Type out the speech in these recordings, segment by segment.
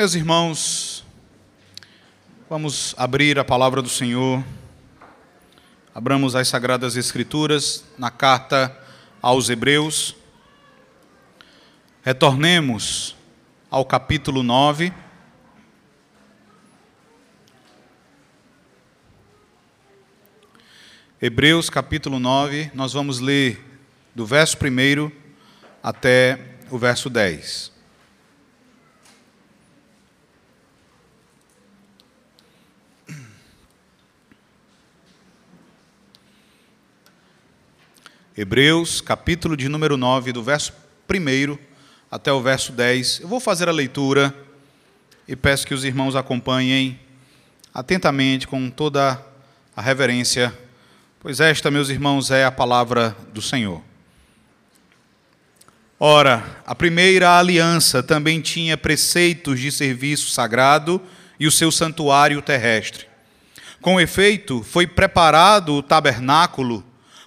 Meus irmãos, vamos abrir a palavra do Senhor. Abramos as Sagradas Escrituras na carta aos Hebreus. Retornemos ao capítulo 9. Hebreus capítulo 9, nós vamos ler do verso 1 até o verso 10. Hebreus, capítulo de número 9, do verso 1 até o verso 10. Eu vou fazer a leitura e peço que os irmãos acompanhem atentamente, com toda a reverência, pois esta, meus irmãos, é a palavra do Senhor. Ora, a primeira aliança também tinha preceitos de serviço sagrado e o seu santuário terrestre. Com efeito, foi preparado o tabernáculo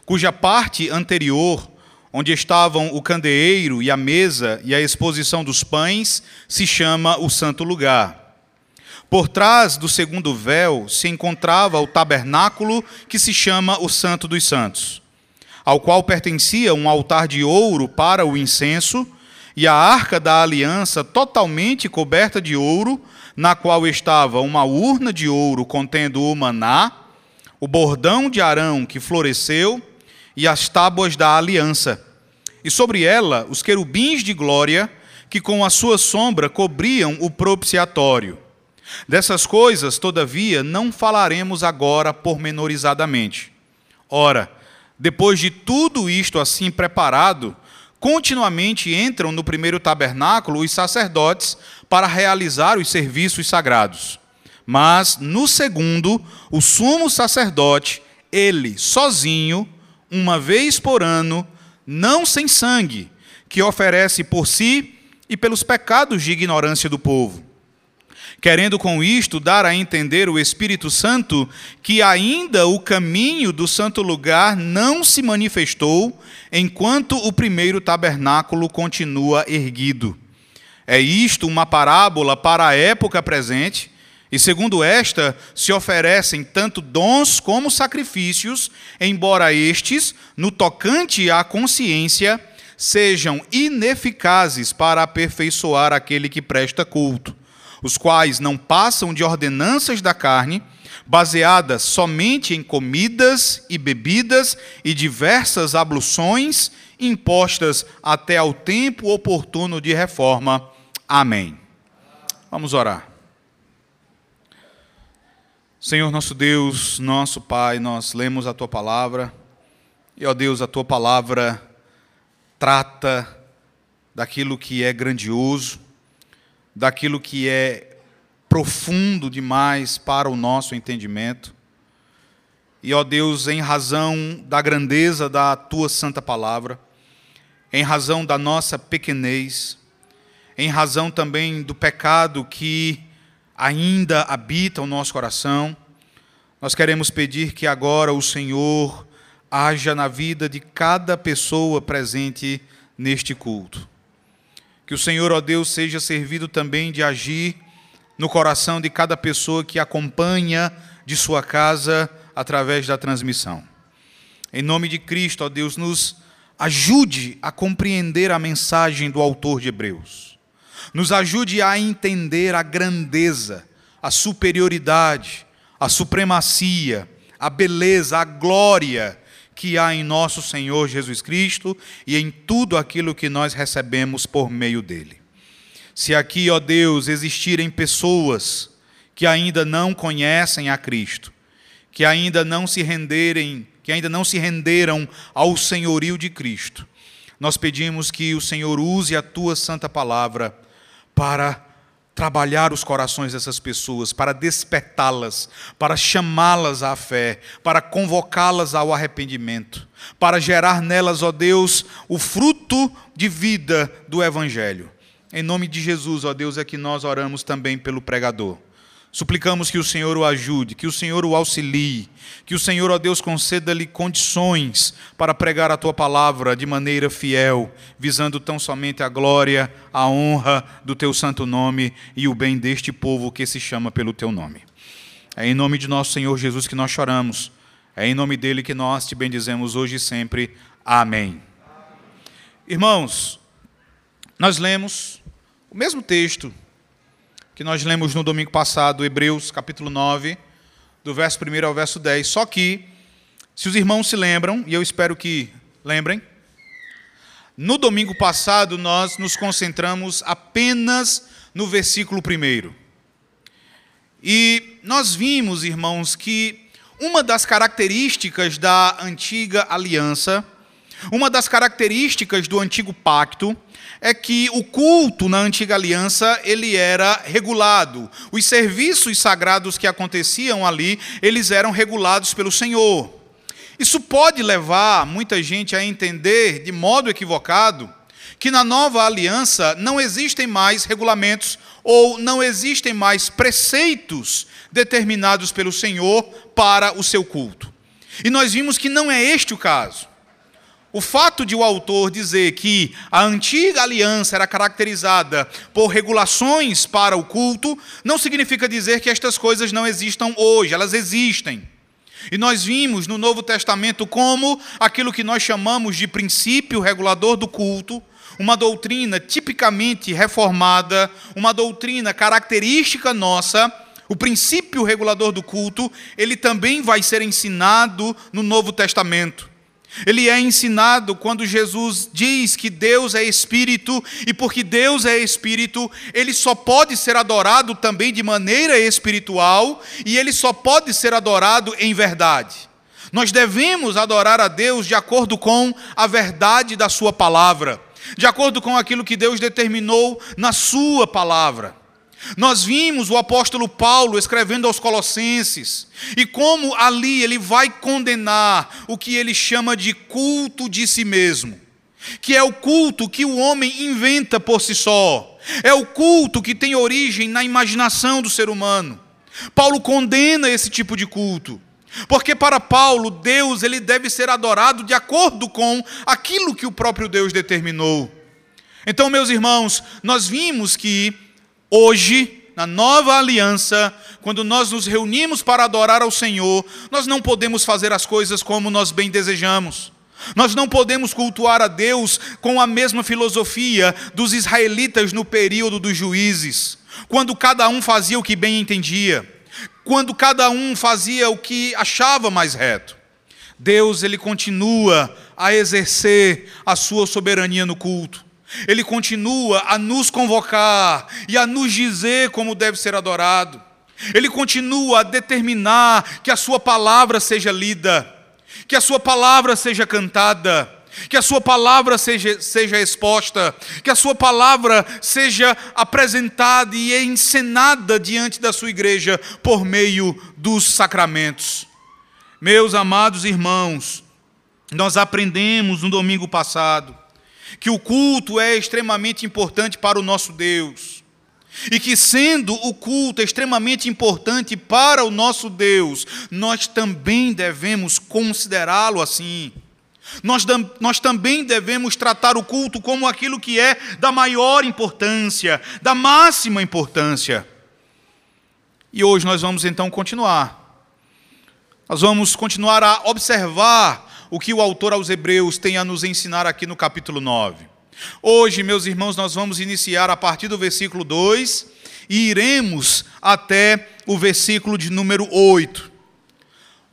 cuja parte anterior, onde estavam o candeeiro e a mesa e a exposição dos pães, se chama o Santo Lugar. Por trás do segundo véu se encontrava o tabernáculo, que se chama o Santo dos Santos, ao qual pertencia um altar de ouro para o incenso e a arca da aliança totalmente coberta de ouro, na qual estava uma urna de ouro contendo o maná, o bordão de Arão que floresceu, e as tábuas da aliança, e sobre ela os querubins de glória, que com a sua sombra cobriam o propiciatório. Dessas coisas, todavia, não falaremos agora pormenorizadamente. Ora, depois de tudo isto assim preparado, continuamente entram no primeiro tabernáculo os sacerdotes para realizar os serviços sagrados. Mas no segundo, o sumo sacerdote, ele sozinho, uma vez por ano, não sem sangue, que oferece por si e pelos pecados de ignorância do povo. Querendo com isto dar a entender o Espírito Santo que ainda o caminho do santo lugar não se manifestou, enquanto o primeiro tabernáculo continua erguido. É isto uma parábola para a época presente, e segundo esta, se oferecem tanto dons como sacrifícios, embora estes, no tocante à consciência, sejam ineficazes para aperfeiçoar aquele que presta culto, os quais não passam de ordenanças da carne, baseadas somente em comidas e bebidas e diversas abluções impostas até ao tempo oportuno de reforma. Amém. Vamos orar. Senhor nosso Deus, nosso Pai, nós lemos a tua palavra e, ó Deus, a tua palavra trata daquilo que é grandioso, daquilo que é profundo demais para o nosso entendimento. E, ó Deus, em razão da grandeza da tua santa palavra, em razão da nossa pequenez, em razão também do pecado que ainda habita o nosso coração, nós queremos pedir que agora o Senhor haja na vida de cada pessoa presente neste culto. Que o Senhor, ó Deus, seja servido também de agir no coração de cada pessoa que acompanha de sua casa através da transmissão. Em nome de Cristo, ó Deus, nos ajude a compreender a mensagem do autor de Hebreus nos ajude a entender a grandeza, a superioridade, a supremacia, a beleza, a glória que há em nosso Senhor Jesus Cristo e em tudo aquilo que nós recebemos por meio dele. Se aqui, ó Deus, existirem pessoas que ainda não conhecem a Cristo, que ainda não se renderem, que ainda não se renderam ao senhorio de Cristo, nós pedimos que o Senhor use a tua santa palavra para trabalhar os corações dessas pessoas, para despertá-las, para chamá-las à fé, para convocá-las ao arrependimento, para gerar nelas, ó Deus, o fruto de vida do Evangelho. Em nome de Jesus, ó Deus, é que nós oramos também pelo pregador. Suplicamos que o Senhor o ajude, que o Senhor o auxilie, que o Senhor, ó Deus, conceda-lhe condições para pregar a tua palavra de maneira fiel, visando tão somente a glória, a honra do teu santo nome e o bem deste povo que se chama pelo teu nome. É em nome de nosso Senhor Jesus que nós choramos. É em nome dele que nós te bendizemos hoje e sempre. Amém. Irmãos, nós lemos o mesmo texto que nós lemos no domingo passado, Hebreus capítulo 9, do verso 1 ao verso 10. Só que, se os irmãos se lembram, e eu espero que lembrem, no domingo passado nós nos concentramos apenas no versículo 1. E nós vimos, irmãos, que uma das características da antiga aliança, uma das características do antigo pacto, é que o culto na antiga aliança ele era regulado. Os serviços sagrados que aconteciam ali, eles eram regulados pelo Senhor. Isso pode levar muita gente a entender de modo equivocado que na nova aliança não existem mais regulamentos ou não existem mais preceitos determinados pelo Senhor para o seu culto. E nós vimos que não é este o caso. O fato de o autor dizer que a antiga aliança era caracterizada por regulações para o culto, não significa dizer que estas coisas não existam hoje, elas existem. E nós vimos no Novo Testamento como aquilo que nós chamamos de princípio regulador do culto, uma doutrina tipicamente reformada, uma doutrina característica nossa, o princípio regulador do culto, ele também vai ser ensinado no Novo Testamento. Ele é ensinado quando Jesus diz que Deus é espírito e porque Deus é espírito, ele só pode ser adorado também de maneira espiritual e ele só pode ser adorado em verdade. Nós devemos adorar a Deus de acordo com a verdade da sua palavra, de acordo com aquilo que Deus determinou na sua palavra. Nós vimos o apóstolo Paulo escrevendo aos Colossenses, e como ali ele vai condenar o que ele chama de culto de si mesmo, que é o culto que o homem inventa por si só, é o culto que tem origem na imaginação do ser humano. Paulo condena esse tipo de culto. Porque para Paulo, Deus ele deve ser adorado de acordo com aquilo que o próprio Deus determinou. Então, meus irmãos, nós vimos que Hoje, na nova aliança, quando nós nos reunimos para adorar ao Senhor, nós não podemos fazer as coisas como nós bem desejamos. Nós não podemos cultuar a Deus com a mesma filosofia dos israelitas no período dos juízes, quando cada um fazia o que bem entendia, quando cada um fazia o que achava mais reto. Deus ele continua a exercer a sua soberania no culto. Ele continua a nos convocar e a nos dizer como deve ser adorado. Ele continua a determinar que a Sua palavra seja lida, que a Sua palavra seja cantada, que a Sua palavra seja, seja exposta, que a Sua palavra seja apresentada e encenada diante da Sua igreja por meio dos sacramentos. Meus amados irmãos, nós aprendemos no domingo passado que o culto é extremamente importante para o nosso Deus. E que, sendo o culto extremamente importante para o nosso Deus, nós também devemos considerá-lo assim. Nós, nós também devemos tratar o culto como aquilo que é da maior importância, da máxima importância. E hoje nós vamos então continuar. Nós vamos continuar a observar o que o autor aos Hebreus tem a nos ensinar aqui no capítulo 9. Hoje, meus irmãos, nós vamos iniciar a partir do versículo 2 e iremos até o versículo de número 8.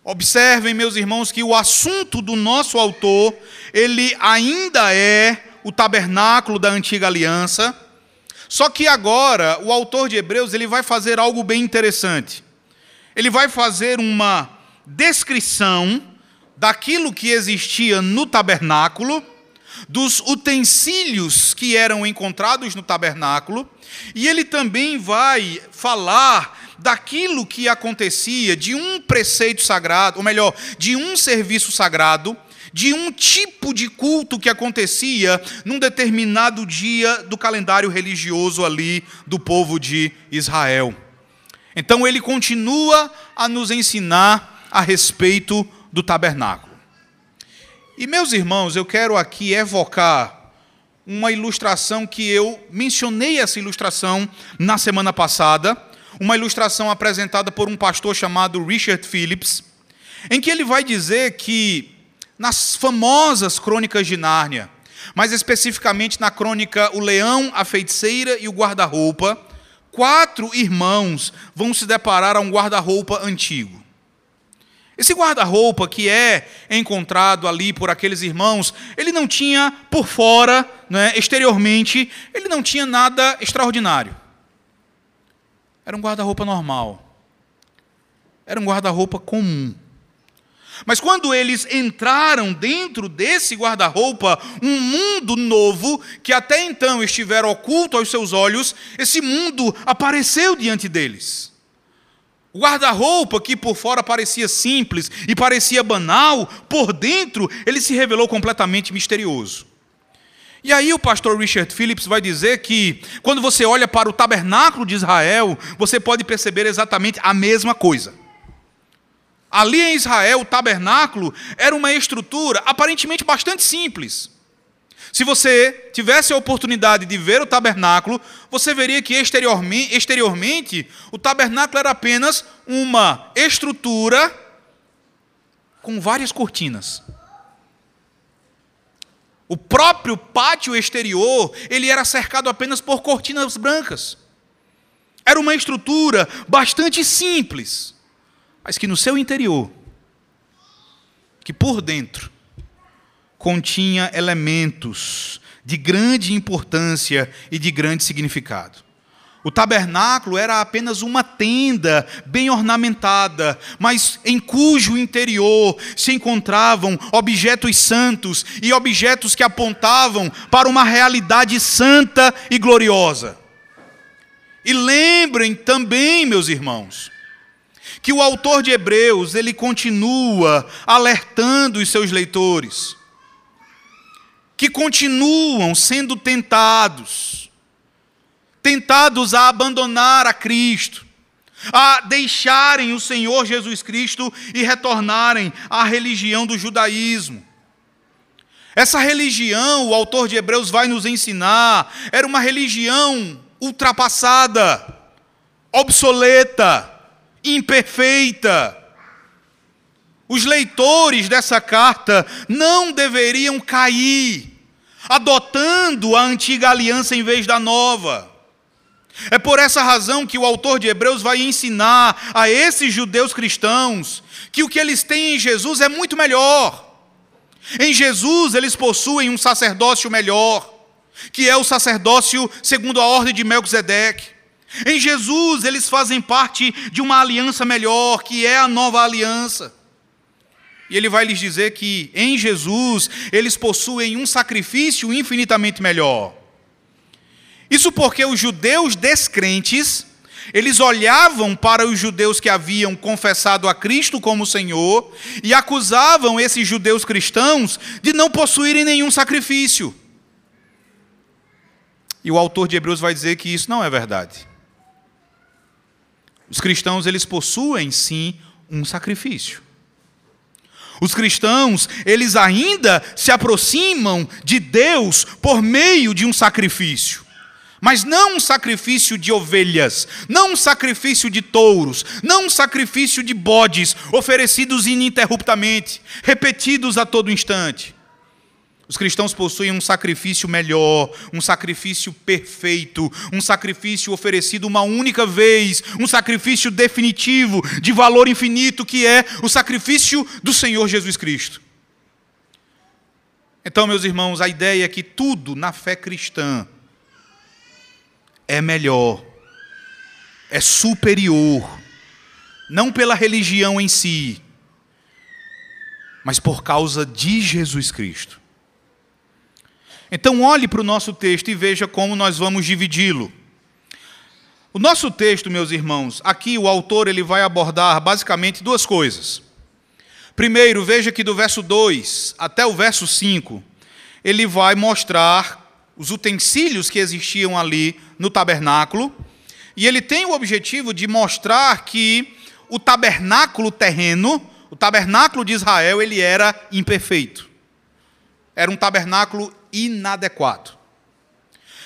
Observem, meus irmãos, que o assunto do nosso autor, ele ainda é o tabernáculo da antiga aliança. Só que agora o autor de Hebreus, ele vai fazer algo bem interessante. Ele vai fazer uma descrição daquilo que existia no tabernáculo, dos utensílios que eram encontrados no tabernáculo, e ele também vai falar daquilo que acontecia de um preceito sagrado, ou melhor, de um serviço sagrado, de um tipo de culto que acontecia num determinado dia do calendário religioso ali do povo de Israel. Então ele continua a nos ensinar a respeito do tabernáculo. E meus irmãos, eu quero aqui evocar uma ilustração que eu mencionei essa ilustração na semana passada, uma ilustração apresentada por um pastor chamado Richard Phillips, em que ele vai dizer que nas famosas crônicas de Nárnia, mais especificamente na crônica O Leão, a Feiticeira e o Guarda-Roupa, quatro irmãos vão se deparar a um guarda-roupa antigo. Esse guarda-roupa que é encontrado ali por aqueles irmãos, ele não tinha por fora, né, exteriormente, ele não tinha nada extraordinário. Era um guarda-roupa normal. Era um guarda-roupa comum. Mas quando eles entraram dentro desse guarda-roupa, um mundo novo, que até então estivera oculto aos seus olhos, esse mundo apareceu diante deles. O guarda-roupa, que por fora parecia simples e parecia banal, por dentro ele se revelou completamente misterioso. E aí o pastor Richard Phillips vai dizer que quando você olha para o tabernáculo de Israel, você pode perceber exatamente a mesma coisa. Ali em Israel, o tabernáculo era uma estrutura aparentemente bastante simples. Se você tivesse a oportunidade de ver o tabernáculo, você veria que exteriormente, exteriormente o tabernáculo era apenas uma estrutura com várias cortinas. O próprio pátio exterior, ele era cercado apenas por cortinas brancas. Era uma estrutura bastante simples mas que no seu interior, que por dentro, continha elementos de grande importância e de grande significado. O tabernáculo era apenas uma tenda bem ornamentada, mas em cujo interior se encontravam objetos santos e objetos que apontavam para uma realidade santa e gloriosa. E lembrem também, meus irmãos, que o autor de Hebreus, ele continua alertando os seus leitores, que continuam sendo tentados, tentados a abandonar a Cristo, a deixarem o Senhor Jesus Cristo e retornarem à religião do judaísmo. Essa religião, o autor de Hebreus vai nos ensinar, era uma religião ultrapassada, obsoleta, imperfeita. Os leitores dessa carta não deveriam cair, adotando a antiga aliança em vez da nova. É por essa razão que o autor de Hebreus vai ensinar a esses judeus cristãos que o que eles têm em Jesus é muito melhor. Em Jesus eles possuem um sacerdócio melhor, que é o sacerdócio segundo a ordem de Melquisedeque. Em Jesus, eles fazem parte de uma aliança melhor, que é a nova aliança. E ele vai lhes dizer que em Jesus eles possuem um sacrifício infinitamente melhor. Isso porque os judeus descrentes, eles olhavam para os judeus que haviam confessado a Cristo como Senhor e acusavam esses judeus cristãos de não possuírem nenhum sacrifício. E o autor de Hebreus vai dizer que isso não é verdade. Os cristãos, eles possuem sim um sacrifício. Os cristãos, eles ainda se aproximam de Deus por meio de um sacrifício. Mas não um sacrifício de ovelhas, não um sacrifício de touros, não um sacrifício de bodes oferecidos ininterruptamente, repetidos a todo instante. Os cristãos possuem um sacrifício melhor, um sacrifício perfeito, um sacrifício oferecido uma única vez, um sacrifício definitivo, de valor infinito, que é o sacrifício do Senhor Jesus Cristo. Então, meus irmãos, a ideia é que tudo na fé cristã é melhor, é superior, não pela religião em si, mas por causa de Jesus Cristo. Então, olhe para o nosso texto e veja como nós vamos dividi-lo. O nosso texto, meus irmãos, aqui o autor ele vai abordar basicamente duas coisas. Primeiro, veja que do verso 2 até o verso 5, ele vai mostrar os utensílios que existiam ali no tabernáculo, E ele tem o objetivo de mostrar que o tabernáculo terreno, o tabernáculo de Israel, ele era imperfeito. Era um tabernáculo inadequado.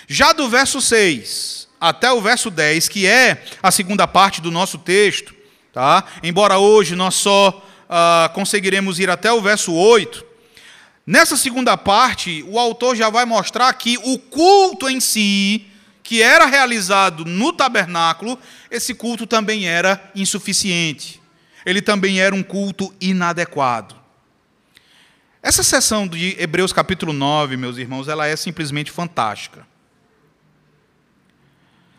Já do verso 6 até o verso 10, que é a segunda parte do nosso texto, tá? embora hoje nós só uh, conseguiremos ir até o verso 8, nessa segunda parte, o autor já vai mostrar que o culto em si, que era realizado no tabernáculo, esse culto também era insuficiente. Ele também era um culto inadequado. Essa sessão de Hebreus capítulo 9, meus irmãos, ela é simplesmente fantástica.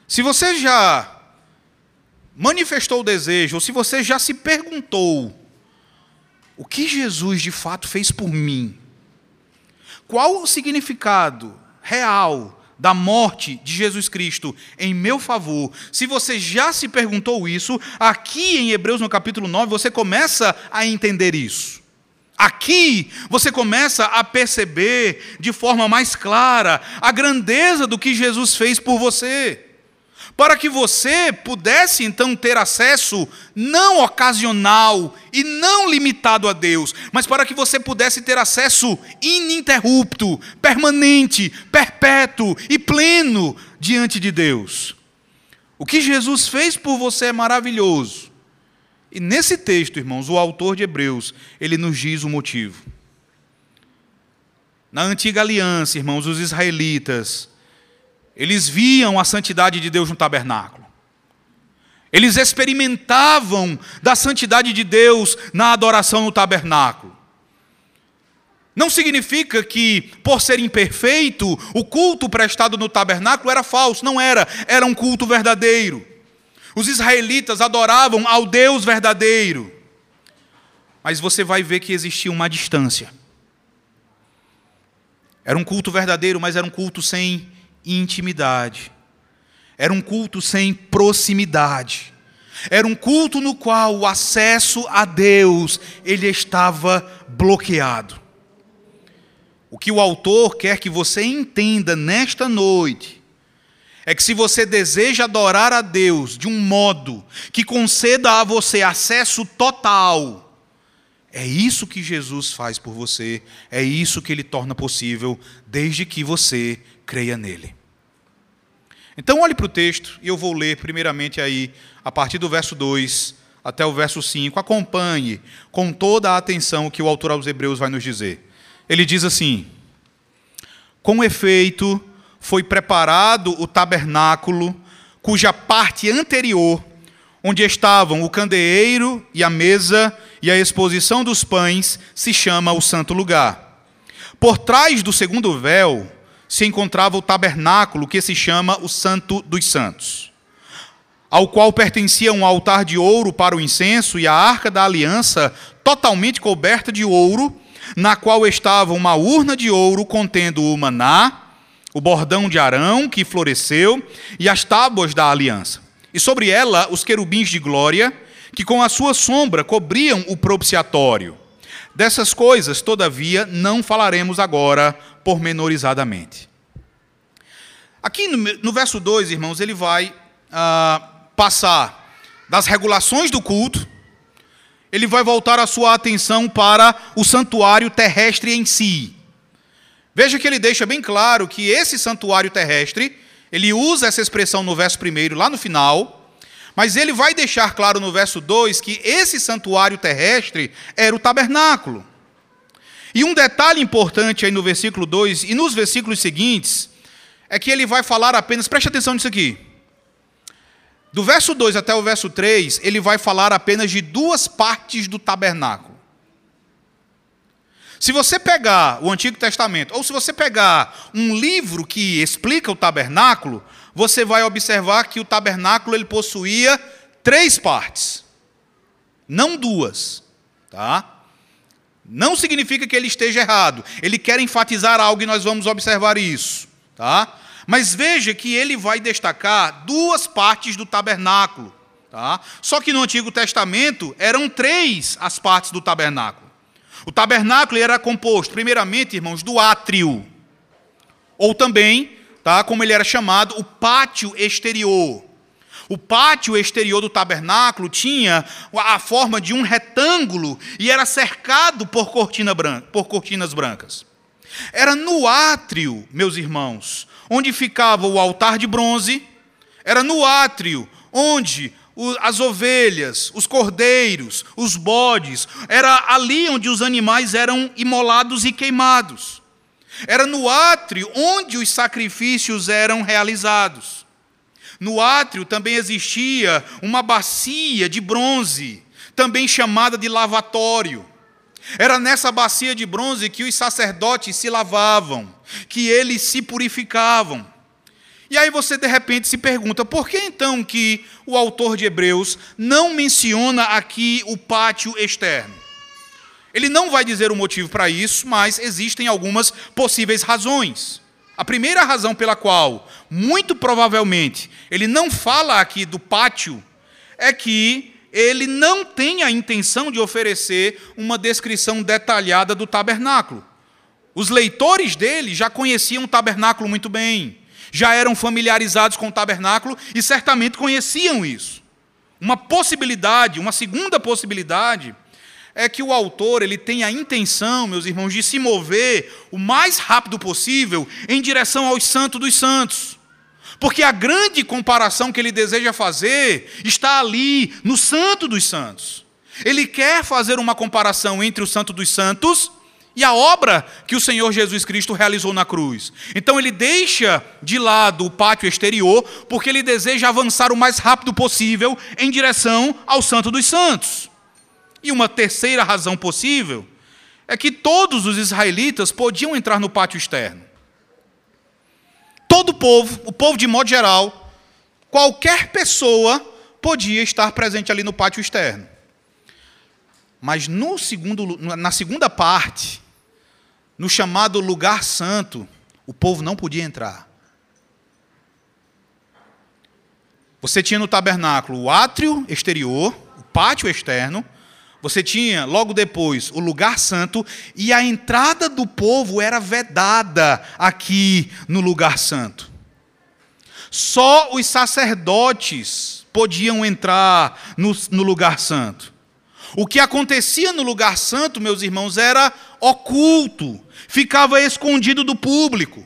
Se você já manifestou o desejo, ou se você já se perguntou o que Jesus de fato fez por mim, qual o significado real da morte de Jesus Cristo em meu favor, se você já se perguntou isso, aqui em Hebreus no capítulo 9 você começa a entender isso. Aqui você começa a perceber de forma mais clara a grandeza do que Jesus fez por você para que você pudesse então ter acesso não ocasional e não limitado a Deus, mas para que você pudesse ter acesso ininterrupto, permanente, perpétuo e pleno diante de Deus. O que Jesus fez por você é maravilhoso. E nesse texto, irmãos, o autor de Hebreus, ele nos diz o motivo. Na antiga aliança, irmãos, os israelitas, eles viam a santidade de Deus no tabernáculo. Eles experimentavam da santidade de Deus na adoração no tabernáculo. Não significa que, por ser imperfeito, o culto prestado no tabernáculo era falso. Não era. Era um culto verdadeiro. Os israelitas adoravam ao Deus verdadeiro. Mas você vai ver que existia uma distância. Era um culto verdadeiro, mas era um culto sem intimidade. Era um culto sem proximidade. Era um culto no qual o acesso a Deus ele estava bloqueado. O que o autor quer que você entenda nesta noite é que se você deseja adorar a Deus de um modo que conceda a você acesso total, é isso que Jesus faz por você, é isso que ele torna possível, desde que você creia nele. Então olhe para o texto e eu vou ler primeiramente aí a partir do verso 2 até o verso 5. Acompanhe com toda a atenção o que o autor aos Hebreus vai nos dizer. Ele diz assim: Com efeito, foi preparado o tabernáculo, cuja parte anterior, onde estavam o candeeiro e a mesa e a exposição dos pães, se chama o santo lugar. Por trás do segundo véu, se encontrava o tabernáculo que se chama o Santo dos Santos, ao qual pertencia um altar de ouro para o incenso e a arca da aliança totalmente coberta de ouro, na qual estava uma urna de ouro contendo o maná, o bordão de Arão que floresceu e as tábuas da aliança. E sobre ela os querubins de glória, que com a sua sombra cobriam o propiciatório. Dessas coisas, todavia, não falaremos agora pormenorizadamente. Aqui no, no verso 2, irmãos, ele vai ah, passar das regulações do culto, ele vai voltar a sua atenção para o santuário terrestre em si. Veja que ele deixa bem claro que esse santuário terrestre, ele usa essa expressão no verso 1, lá no final, mas ele vai deixar claro no verso 2 que esse santuário terrestre era o tabernáculo. E um detalhe importante aí no versículo 2 e nos versículos seguintes é que ele vai falar apenas, preste atenção nisso aqui. Do verso 2 até o verso 3, ele vai falar apenas de duas partes do tabernáculo. Se você pegar o Antigo Testamento, ou se você pegar um livro que explica o tabernáculo, você vai observar que o tabernáculo ele possuía três partes, não duas, tá? Não significa que ele esteja errado. Ele quer enfatizar algo e nós vamos observar isso, tá? Mas veja que ele vai destacar duas partes do tabernáculo, tá? Só que no Antigo Testamento eram três as partes do tabernáculo. O tabernáculo era composto, primeiramente, irmãos, do átrio, ou também tá? como ele era chamado, o pátio exterior. O pátio exterior do tabernáculo tinha a forma de um retângulo e era cercado por, cortina branca, por cortinas brancas. Era no átrio, meus irmãos, onde ficava o altar de bronze, era no átrio onde as ovelhas, os cordeiros, os bodes, era ali onde os animais eram imolados e queimados. Era no átrio onde os sacrifícios eram realizados. No átrio também existia uma bacia de bronze, também chamada de lavatório. Era nessa bacia de bronze que os sacerdotes se lavavam, que eles se purificavam. E aí você de repente se pergunta, por que então que o autor de Hebreus não menciona aqui o pátio externo? Ele não vai dizer o motivo para isso, mas existem algumas possíveis razões. A primeira razão pela qual, muito provavelmente, ele não fala aqui do pátio é que ele não tem a intenção de oferecer uma descrição detalhada do tabernáculo. Os leitores dele já conheciam o tabernáculo muito bem, já eram familiarizados com o tabernáculo e certamente conheciam isso. Uma possibilidade, uma segunda possibilidade, é que o autor ele tem a intenção, meus irmãos, de se mover o mais rápido possível em direção aos santos dos santos. Porque a grande comparação que ele deseja fazer está ali, no Santo dos Santos. Ele quer fazer uma comparação entre o Santo dos Santos e a obra que o Senhor Jesus Cristo realizou na cruz. Então ele deixa de lado o pátio exterior, porque ele deseja avançar o mais rápido possível em direção ao Santo dos Santos. E uma terceira razão possível é que todos os israelitas podiam entrar no pátio externo. Todo o povo, o povo de modo geral, qualquer pessoa podia estar presente ali no pátio externo. Mas no segundo, na segunda parte, no chamado lugar santo, o povo não podia entrar. Você tinha no tabernáculo o átrio exterior, o pátio externo, você tinha, logo depois, o lugar santo e a entrada do povo era vedada aqui no lugar santo. Só os sacerdotes podiam entrar no, no lugar santo. O que acontecia no lugar santo, meus irmãos, era oculto, ficava escondido do público.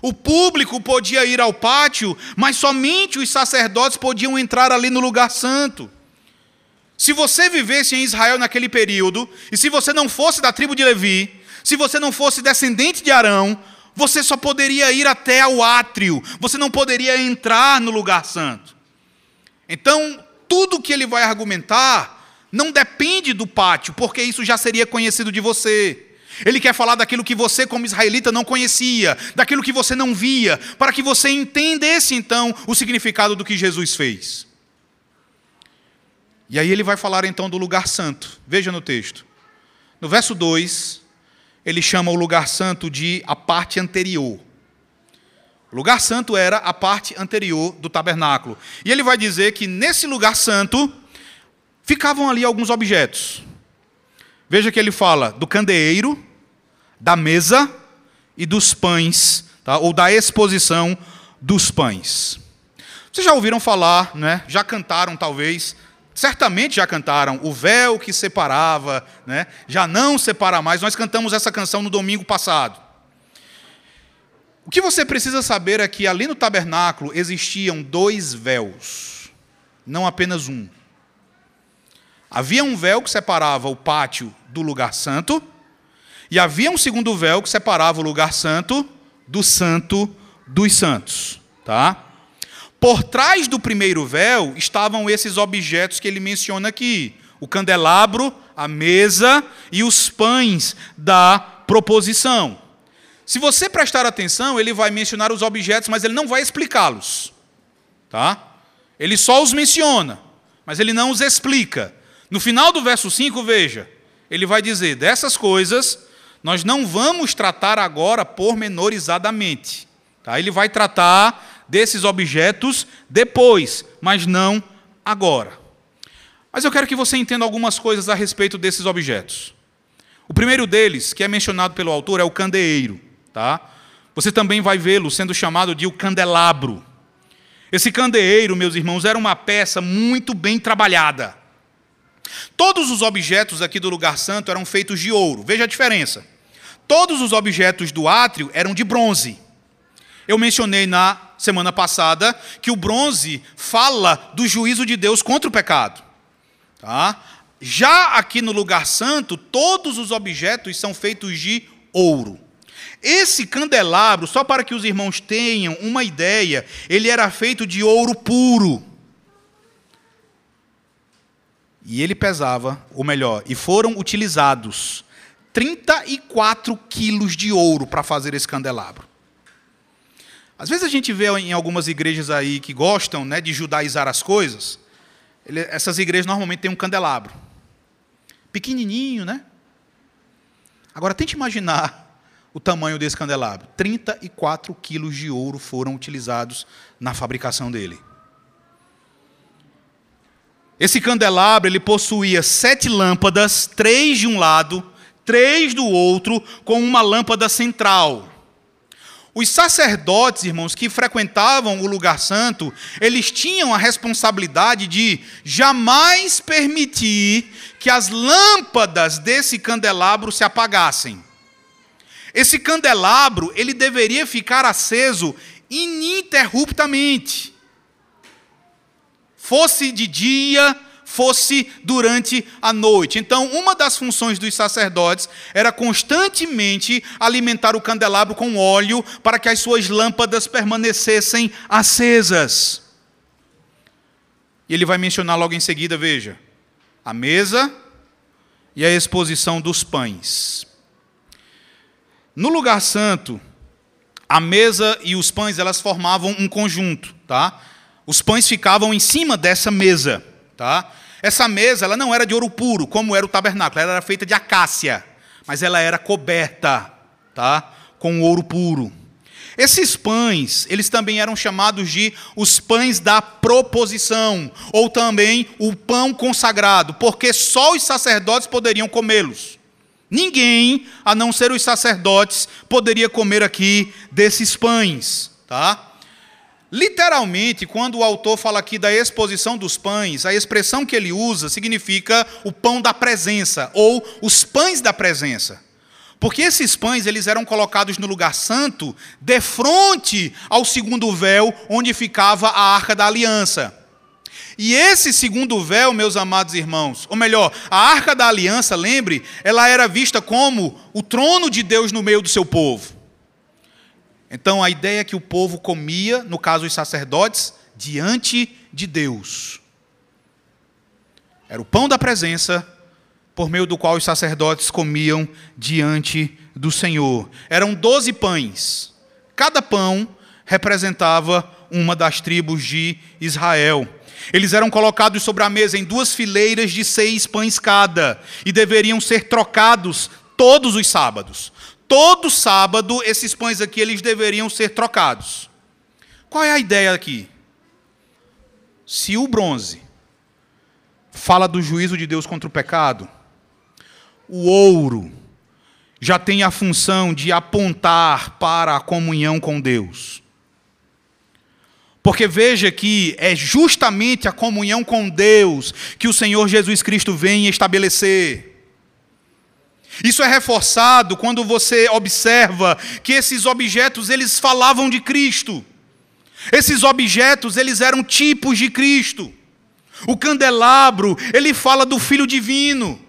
O público podia ir ao pátio, mas somente os sacerdotes podiam entrar ali no lugar santo. Se você vivesse em Israel naquele período, e se você não fosse da tribo de Levi, se você não fosse descendente de Arão, você só poderia ir até ao átrio, você não poderia entrar no lugar santo. Então, tudo que ele vai argumentar não depende do pátio, porque isso já seria conhecido de você. Ele quer falar daquilo que você, como israelita, não conhecia, daquilo que você não via, para que você entendesse então o significado do que Jesus fez. E aí ele vai falar então do lugar santo. Veja no texto. No verso 2, ele chama o lugar santo de a parte anterior. O lugar santo era a parte anterior do tabernáculo. E ele vai dizer que nesse lugar santo ficavam ali alguns objetos. Veja que ele fala do candeeiro, da mesa e dos pães, tá? ou da exposição dos pães. Vocês já ouviram falar, né? já cantaram talvez, Certamente já cantaram o véu que separava, né? já não separa mais. Nós cantamos essa canção no domingo passado. O que você precisa saber é que ali no tabernáculo existiam dois véus, não apenas um. Havia um véu que separava o pátio do lugar santo, e havia um segundo véu que separava o lugar santo do santo dos santos, tá? Por trás do primeiro véu estavam esses objetos que ele menciona aqui: o candelabro, a mesa e os pães da proposição. Se você prestar atenção, ele vai mencionar os objetos, mas ele não vai explicá-los. Tá? Ele só os menciona, mas ele não os explica. No final do verso 5, veja, ele vai dizer: dessas coisas nós não vamos tratar agora pormenorizadamente. Tá? Ele vai tratar desses objetos depois, mas não agora. Mas eu quero que você entenda algumas coisas a respeito desses objetos. O primeiro deles, que é mencionado pelo autor, é o candeeiro. Tá? Você também vai vê-lo sendo chamado de o candelabro. Esse candeeiro, meus irmãos, era uma peça muito bem trabalhada. Todos os objetos aqui do lugar santo eram feitos de ouro. Veja a diferença. Todos os objetos do átrio eram de bronze. Eu mencionei na semana passada que o bronze fala do juízo de Deus contra o pecado. Tá? Já aqui no lugar santo, todos os objetos são feitos de ouro. Esse candelabro, só para que os irmãos tenham uma ideia, ele era feito de ouro puro. E ele pesava, ou melhor, e foram utilizados 34 quilos de ouro para fazer esse candelabro. Às vezes a gente vê em algumas igrejas aí que gostam né, de judaizar as coisas, ele, essas igrejas normalmente têm um candelabro. Pequenininho, né? Agora tente imaginar o tamanho desse candelabro. 34 quilos de ouro foram utilizados na fabricação dele. Esse candelabro ele possuía sete lâmpadas, três de um lado, três do outro, com uma lâmpada central. Os sacerdotes, irmãos, que frequentavam o lugar santo, eles tinham a responsabilidade de jamais permitir que as lâmpadas desse candelabro se apagassem. Esse candelabro, ele deveria ficar aceso ininterruptamente. Fosse de dia, fosse durante a noite. Então, uma das funções dos sacerdotes era constantemente alimentar o candelabro com óleo para que as suas lâmpadas permanecessem acesas. E ele vai mencionar logo em seguida, veja, a mesa e a exposição dos pães. No lugar santo, a mesa e os pães elas formavam um conjunto, tá? Os pães ficavam em cima dessa mesa, tá? Essa mesa ela não era de ouro puro, como era o tabernáculo, ela era feita de acácia, mas ela era coberta, tá? Com ouro puro. Esses pães, eles também eram chamados de os pães da proposição, ou também o pão consagrado, porque só os sacerdotes poderiam comê-los. Ninguém, a não ser os sacerdotes, poderia comer aqui desses pães, tá? Literalmente, quando o autor fala aqui da exposição dos pães, a expressão que ele usa significa o pão da presença ou os pães da presença. Porque esses pães eles eram colocados no lugar santo, de frente ao segundo véu, onde ficava a arca da aliança. E esse segundo véu, meus amados irmãos, ou melhor, a arca da aliança, lembre, ela era vista como o trono de Deus no meio do seu povo. Então a ideia é que o povo comia, no caso os sacerdotes, diante de Deus. Era o pão da presença, por meio do qual os sacerdotes comiam diante do Senhor. Eram doze pães. Cada pão representava uma das tribos de Israel. Eles eram colocados sobre a mesa em duas fileiras de seis pães cada e deveriam ser trocados todos os sábados. Todo sábado esses pães aqui eles deveriam ser trocados. Qual é a ideia aqui? Se o bronze fala do juízo de Deus contra o pecado, o ouro já tem a função de apontar para a comunhão com Deus. Porque veja que é justamente a comunhão com Deus que o Senhor Jesus Cristo vem estabelecer. Isso é reforçado quando você observa que esses objetos eles falavam de Cristo. Esses objetos eles eram tipos de Cristo. O candelabro, ele fala do Filho divino,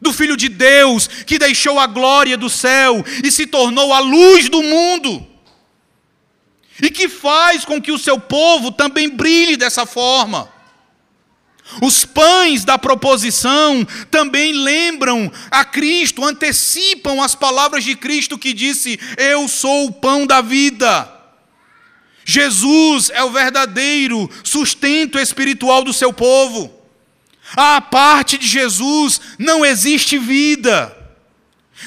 do Filho de Deus, que deixou a glória do céu e se tornou a luz do mundo e que faz com que o seu povo também brilhe dessa forma. Os pães da proposição também lembram a Cristo, antecipam as palavras de Cristo que disse: Eu sou o pão da vida. Jesus é o verdadeiro sustento espiritual do seu povo. À parte de Jesus não existe vida.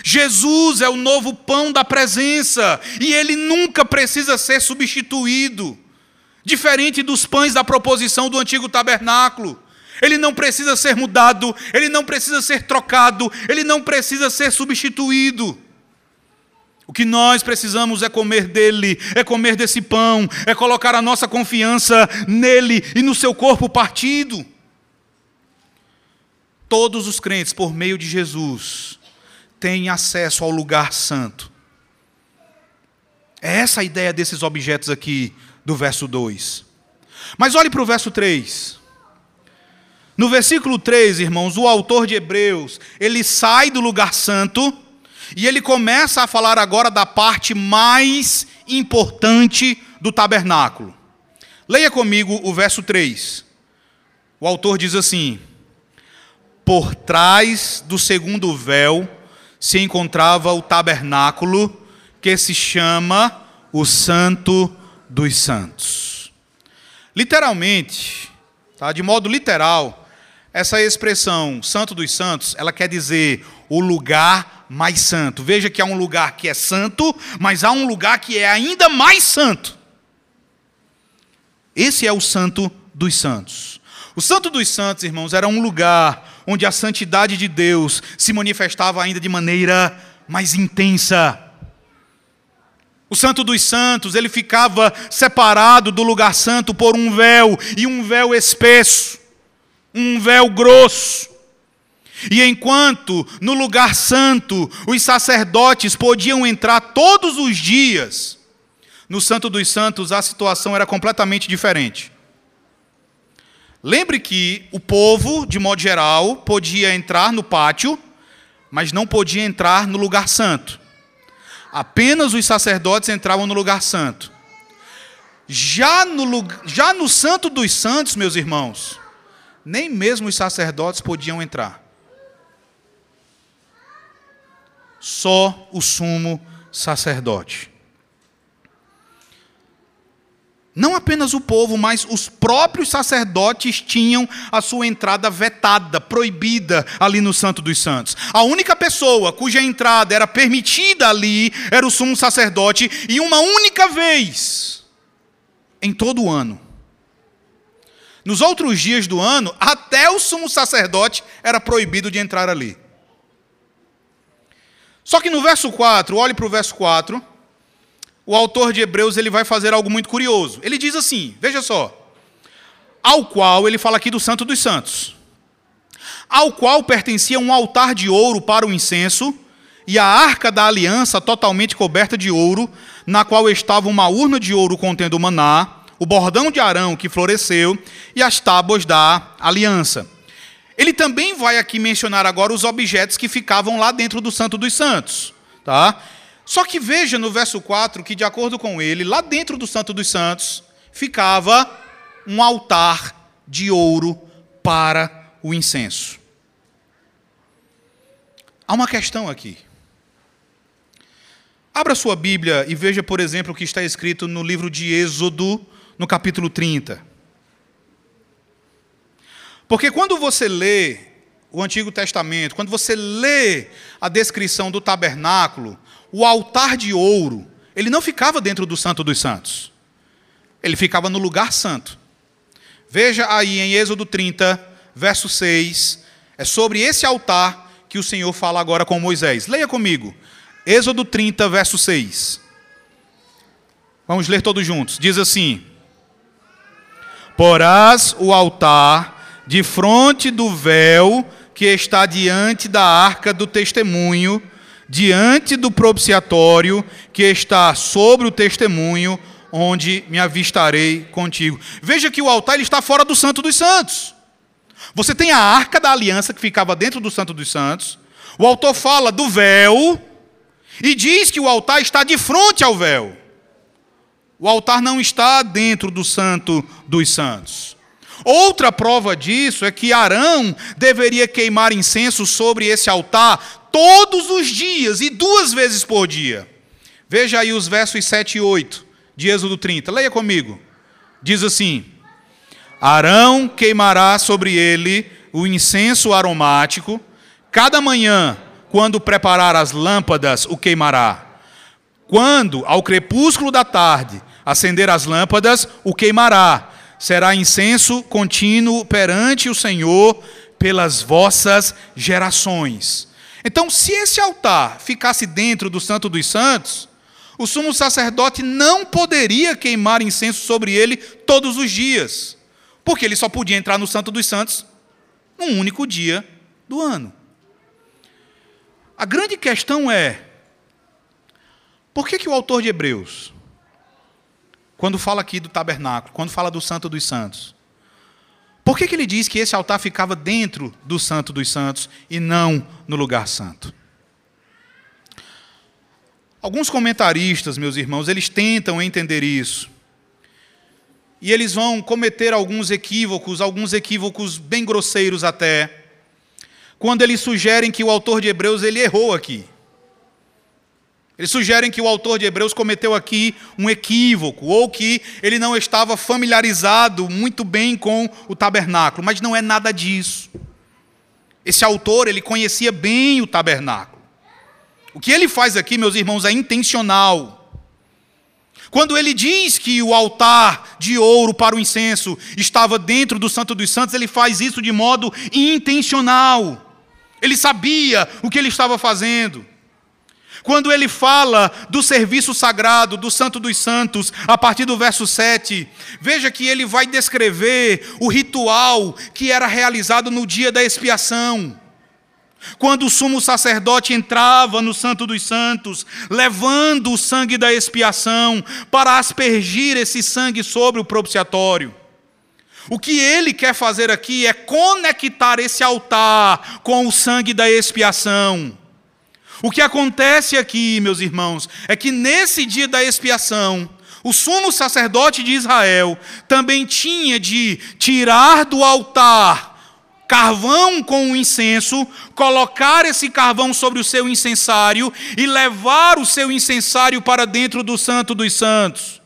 Jesus é o novo pão da presença e ele nunca precisa ser substituído. Diferente dos pães da proposição do antigo tabernáculo. Ele não precisa ser mudado, ele não precisa ser trocado, ele não precisa ser substituído. O que nós precisamos é comer dele, é comer desse pão, é colocar a nossa confiança nele e no seu corpo partido. Todos os crentes, por meio de Jesus, têm acesso ao lugar santo. É essa a ideia desses objetos aqui do verso 2. Mas olhe para o verso 3. No versículo 3, irmãos, o autor de Hebreus, ele sai do lugar santo e ele começa a falar agora da parte mais importante do tabernáculo. Leia comigo o verso 3. O autor diz assim: Por trás do segundo véu se encontrava o tabernáculo, que se chama o Santo dos Santos. Literalmente, tá? de modo literal, essa expressão Santo dos Santos, ela quer dizer o lugar mais santo. Veja que há um lugar que é santo, mas há um lugar que é ainda mais santo. Esse é o Santo dos Santos. O Santo dos Santos, irmãos, era um lugar onde a santidade de Deus se manifestava ainda de maneira mais intensa. O Santo dos Santos, ele ficava separado do lugar santo por um véu, e um véu espesso, um véu grosso. E enquanto no lugar santo os sacerdotes podiam entrar todos os dias, no Santo dos Santos a situação era completamente diferente. Lembre que o povo, de modo geral, podia entrar no pátio, mas não podia entrar no lugar santo. Apenas os sacerdotes entravam no lugar santo. Já no, já no Santo dos Santos, meus irmãos, nem mesmo os sacerdotes podiam entrar. Só o sumo sacerdote. Não apenas o povo, mas os próprios sacerdotes tinham a sua entrada vetada, proibida ali no Santo dos Santos. A única pessoa cuja entrada era permitida ali era o sumo sacerdote, e uma única vez em todo o ano. Nos outros dias do ano, até o sumo sacerdote era proibido de entrar ali. Só que no verso 4, olhe para o verso 4 o autor de Hebreus ele vai fazer algo muito curioso. Ele diz assim: veja só. Ao qual, ele fala aqui do Santo dos Santos, ao qual pertencia um altar de ouro para o incenso, e a arca da aliança totalmente coberta de ouro, na qual estava uma urna de ouro contendo maná, o bordão de Arão que floresceu, e as tábuas da aliança. Ele também vai aqui mencionar agora os objetos que ficavam lá dentro do Santo dos Santos. Tá? Só que veja no verso 4 que, de acordo com ele, lá dentro do Santo dos Santos ficava um altar de ouro para o incenso. Há uma questão aqui. Abra sua Bíblia e veja, por exemplo, o que está escrito no livro de Êxodo, no capítulo 30. Porque quando você lê o Antigo Testamento, quando você lê a descrição do tabernáculo, o altar de ouro, ele não ficava dentro do Santo dos Santos. Ele ficava no lugar santo. Veja aí em Êxodo 30, verso 6, é sobre esse altar que o Senhor fala agora com Moisés. Leia comigo. Êxodo 30, verso 6. Vamos ler todos juntos. Diz assim: Porás o altar de frente do véu que está diante da arca do testemunho, diante do propiciatório que está sobre o testemunho, onde me avistarei contigo. Veja que o altar ele está fora do Santo dos Santos. Você tem a arca da aliança que ficava dentro do Santo dos Santos. O autor fala do véu e diz que o altar está de frente ao véu. O altar não está dentro do Santo dos Santos. Outra prova disso é que Arão deveria queimar incenso sobre esse altar todos os dias e duas vezes por dia. Veja aí os versos 7 e 8 de Êxodo 30. Leia comigo. Diz assim: Arão queimará sobre ele o incenso aromático, cada manhã, quando preparar as lâmpadas, o queimará. Quando, ao crepúsculo da tarde, acender as lâmpadas, o queimará. Será incenso contínuo perante o Senhor pelas vossas gerações. Então, se esse altar ficasse dentro do Santo dos Santos, o sumo sacerdote não poderia queimar incenso sobre ele todos os dias, porque ele só podia entrar no Santo dos Santos num único dia do ano. A grande questão é: por que, que o autor de Hebreus, quando fala aqui do tabernáculo, quando fala do Santo dos Santos, por que, que ele diz que esse altar ficava dentro do Santo dos Santos e não no lugar santo? Alguns comentaristas, meus irmãos, eles tentam entender isso. E eles vão cometer alguns equívocos, alguns equívocos bem grosseiros até, quando eles sugerem que o autor de Hebreus ele errou aqui. Eles sugerem que o autor de Hebreus cometeu aqui um equívoco, ou que ele não estava familiarizado muito bem com o tabernáculo, mas não é nada disso. Esse autor, ele conhecia bem o tabernáculo. O que ele faz aqui, meus irmãos, é intencional. Quando ele diz que o altar de ouro para o incenso estava dentro do Santo dos Santos, ele faz isso de modo intencional. Ele sabia o que ele estava fazendo. Quando ele fala do serviço sagrado, do Santo dos Santos, a partir do verso 7, veja que ele vai descrever o ritual que era realizado no dia da expiação. Quando o sumo sacerdote entrava no Santo dos Santos, levando o sangue da expiação para aspergir esse sangue sobre o propiciatório. O que ele quer fazer aqui é conectar esse altar com o sangue da expiação. O que acontece aqui, meus irmãos, é que nesse dia da expiação, o sumo sacerdote de Israel também tinha de tirar do altar carvão com o incenso, colocar esse carvão sobre o seu incensário e levar o seu incensário para dentro do Santo dos Santos.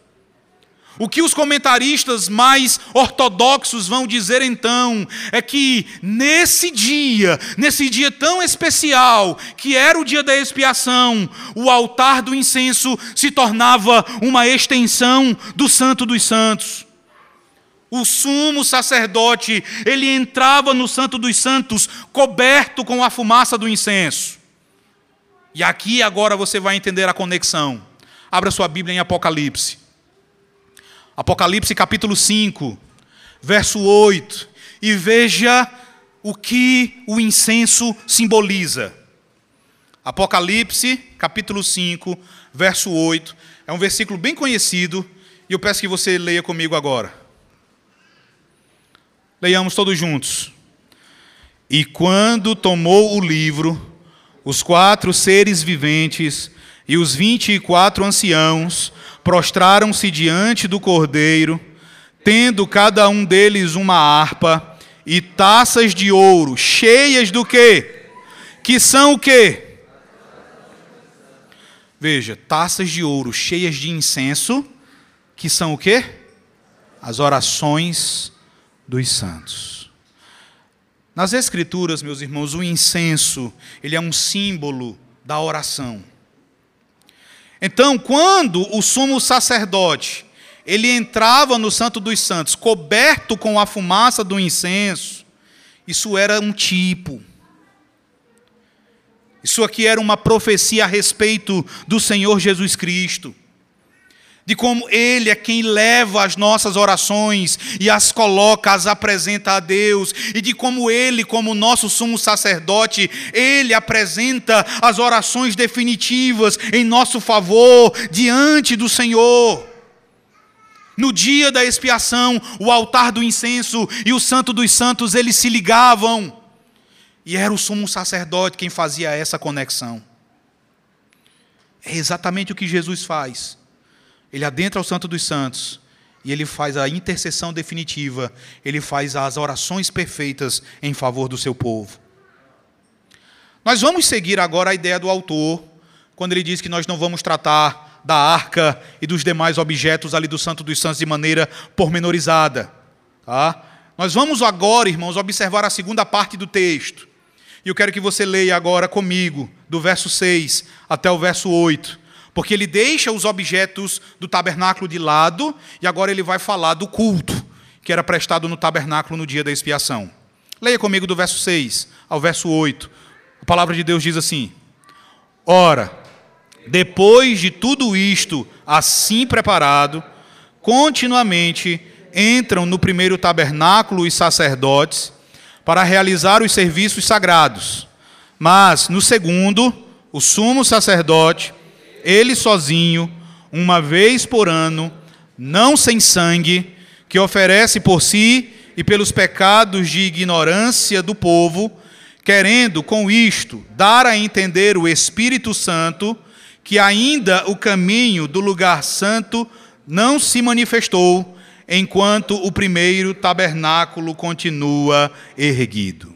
O que os comentaristas mais ortodoxos vão dizer então é que nesse dia, nesse dia tão especial, que era o dia da expiação, o altar do incenso se tornava uma extensão do Santo dos Santos. O sumo sacerdote, ele entrava no Santo dos Santos coberto com a fumaça do incenso. E aqui agora você vai entender a conexão. Abra sua Bíblia em Apocalipse. Apocalipse capítulo 5, verso 8, e veja o que o incenso simboliza. Apocalipse capítulo 5, verso 8, é um versículo bem conhecido, e eu peço que você leia comigo agora. Leiamos todos juntos. E quando tomou o livro, os quatro seres viventes e os vinte e quatro anciãos prostraram-se diante do cordeiro, tendo cada um deles uma harpa e taças de ouro, cheias do quê? Que são o quê? Veja, taças de ouro cheias de incenso, que são o quê? As orações dos santos. Nas escrituras, meus irmãos, o incenso, ele é um símbolo da oração. Então, quando o sumo sacerdote ele entrava no Santo dos Santos, coberto com a fumaça do incenso, isso era um tipo. Isso aqui era uma profecia a respeito do Senhor Jesus Cristo de como Ele é quem leva as nossas orações e as coloca, as apresenta a Deus, e de como Ele, como nosso sumo sacerdote, Ele apresenta as orações definitivas em nosso favor diante do Senhor. No dia da expiação, o altar do incenso e o santo dos santos, eles se ligavam. E era o sumo sacerdote quem fazia essa conexão. É exatamente o que Jesus faz. Ele adentra o Santo dos Santos e ele faz a intercessão definitiva, ele faz as orações perfeitas em favor do seu povo. Nós vamos seguir agora a ideia do autor, quando ele diz que nós não vamos tratar da arca e dos demais objetos ali do Santo dos Santos de maneira pormenorizada. Tá? Nós vamos agora, irmãos, observar a segunda parte do texto. E eu quero que você leia agora comigo, do verso 6 até o verso 8 porque ele deixa os objetos do tabernáculo de lado e agora ele vai falar do culto que era prestado no tabernáculo no dia da expiação. Leia comigo do verso 6 ao verso 8. A palavra de Deus diz assim: Ora, depois de tudo isto assim preparado, continuamente entram no primeiro tabernáculo os sacerdotes para realizar os serviços sagrados. Mas no segundo, o sumo sacerdote, ele sozinho, uma vez por ano, não sem sangue, que oferece por si e pelos pecados de ignorância do povo, querendo com isto dar a entender o Espírito Santo que ainda o caminho do lugar santo não se manifestou, enquanto o primeiro tabernáculo continua erguido.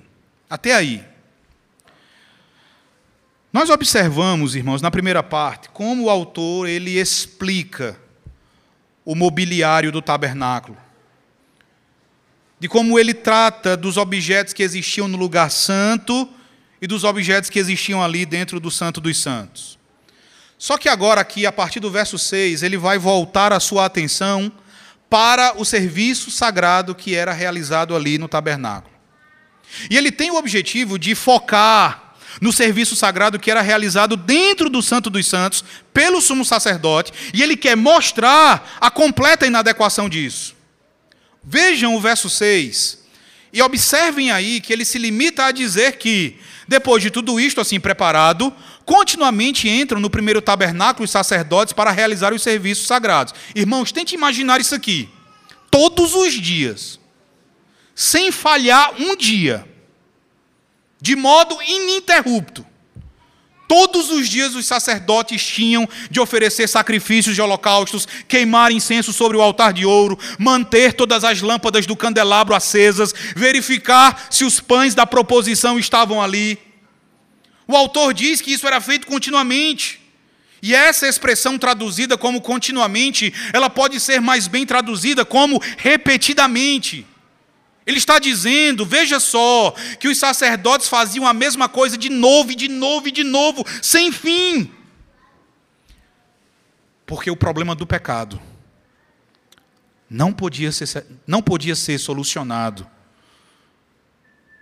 Até aí. Nós observamos, irmãos, na primeira parte, como o autor ele explica o mobiliário do tabernáculo. De como ele trata dos objetos que existiam no lugar santo e dos objetos que existiam ali dentro do Santo dos Santos. Só que agora, aqui, a partir do verso 6, ele vai voltar a sua atenção para o serviço sagrado que era realizado ali no tabernáculo. E ele tem o objetivo de focar no serviço sagrado que era realizado dentro do Santo dos Santos pelo sumo sacerdote, e ele quer mostrar a completa inadequação disso. Vejam o verso 6 e observem aí que ele se limita a dizer que, depois de tudo isto assim preparado, continuamente entram no primeiro tabernáculo os sacerdotes para realizar os serviços sagrados. Irmãos, tente imaginar isso aqui. Todos os dias, sem falhar um dia, de modo ininterrupto. Todos os dias os sacerdotes tinham de oferecer sacrifícios de holocaustos, queimar incenso sobre o altar de ouro, manter todas as lâmpadas do candelabro acesas, verificar se os pães da proposição estavam ali. O autor diz que isso era feito continuamente. E essa expressão traduzida como continuamente, ela pode ser mais bem traduzida como repetidamente. Ele está dizendo, veja só, que os sacerdotes faziam a mesma coisa de novo e de novo e de novo, sem fim. Porque o problema do pecado não podia ser, não podia ser solucionado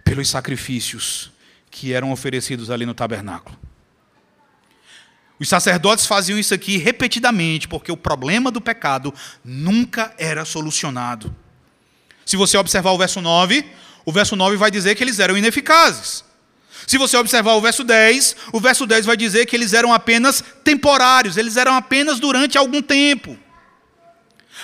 pelos sacrifícios que eram oferecidos ali no tabernáculo. Os sacerdotes faziam isso aqui repetidamente, porque o problema do pecado nunca era solucionado. Se você observar o verso 9, o verso 9 vai dizer que eles eram ineficazes. Se você observar o verso 10, o verso 10 vai dizer que eles eram apenas temporários, eles eram apenas durante algum tempo.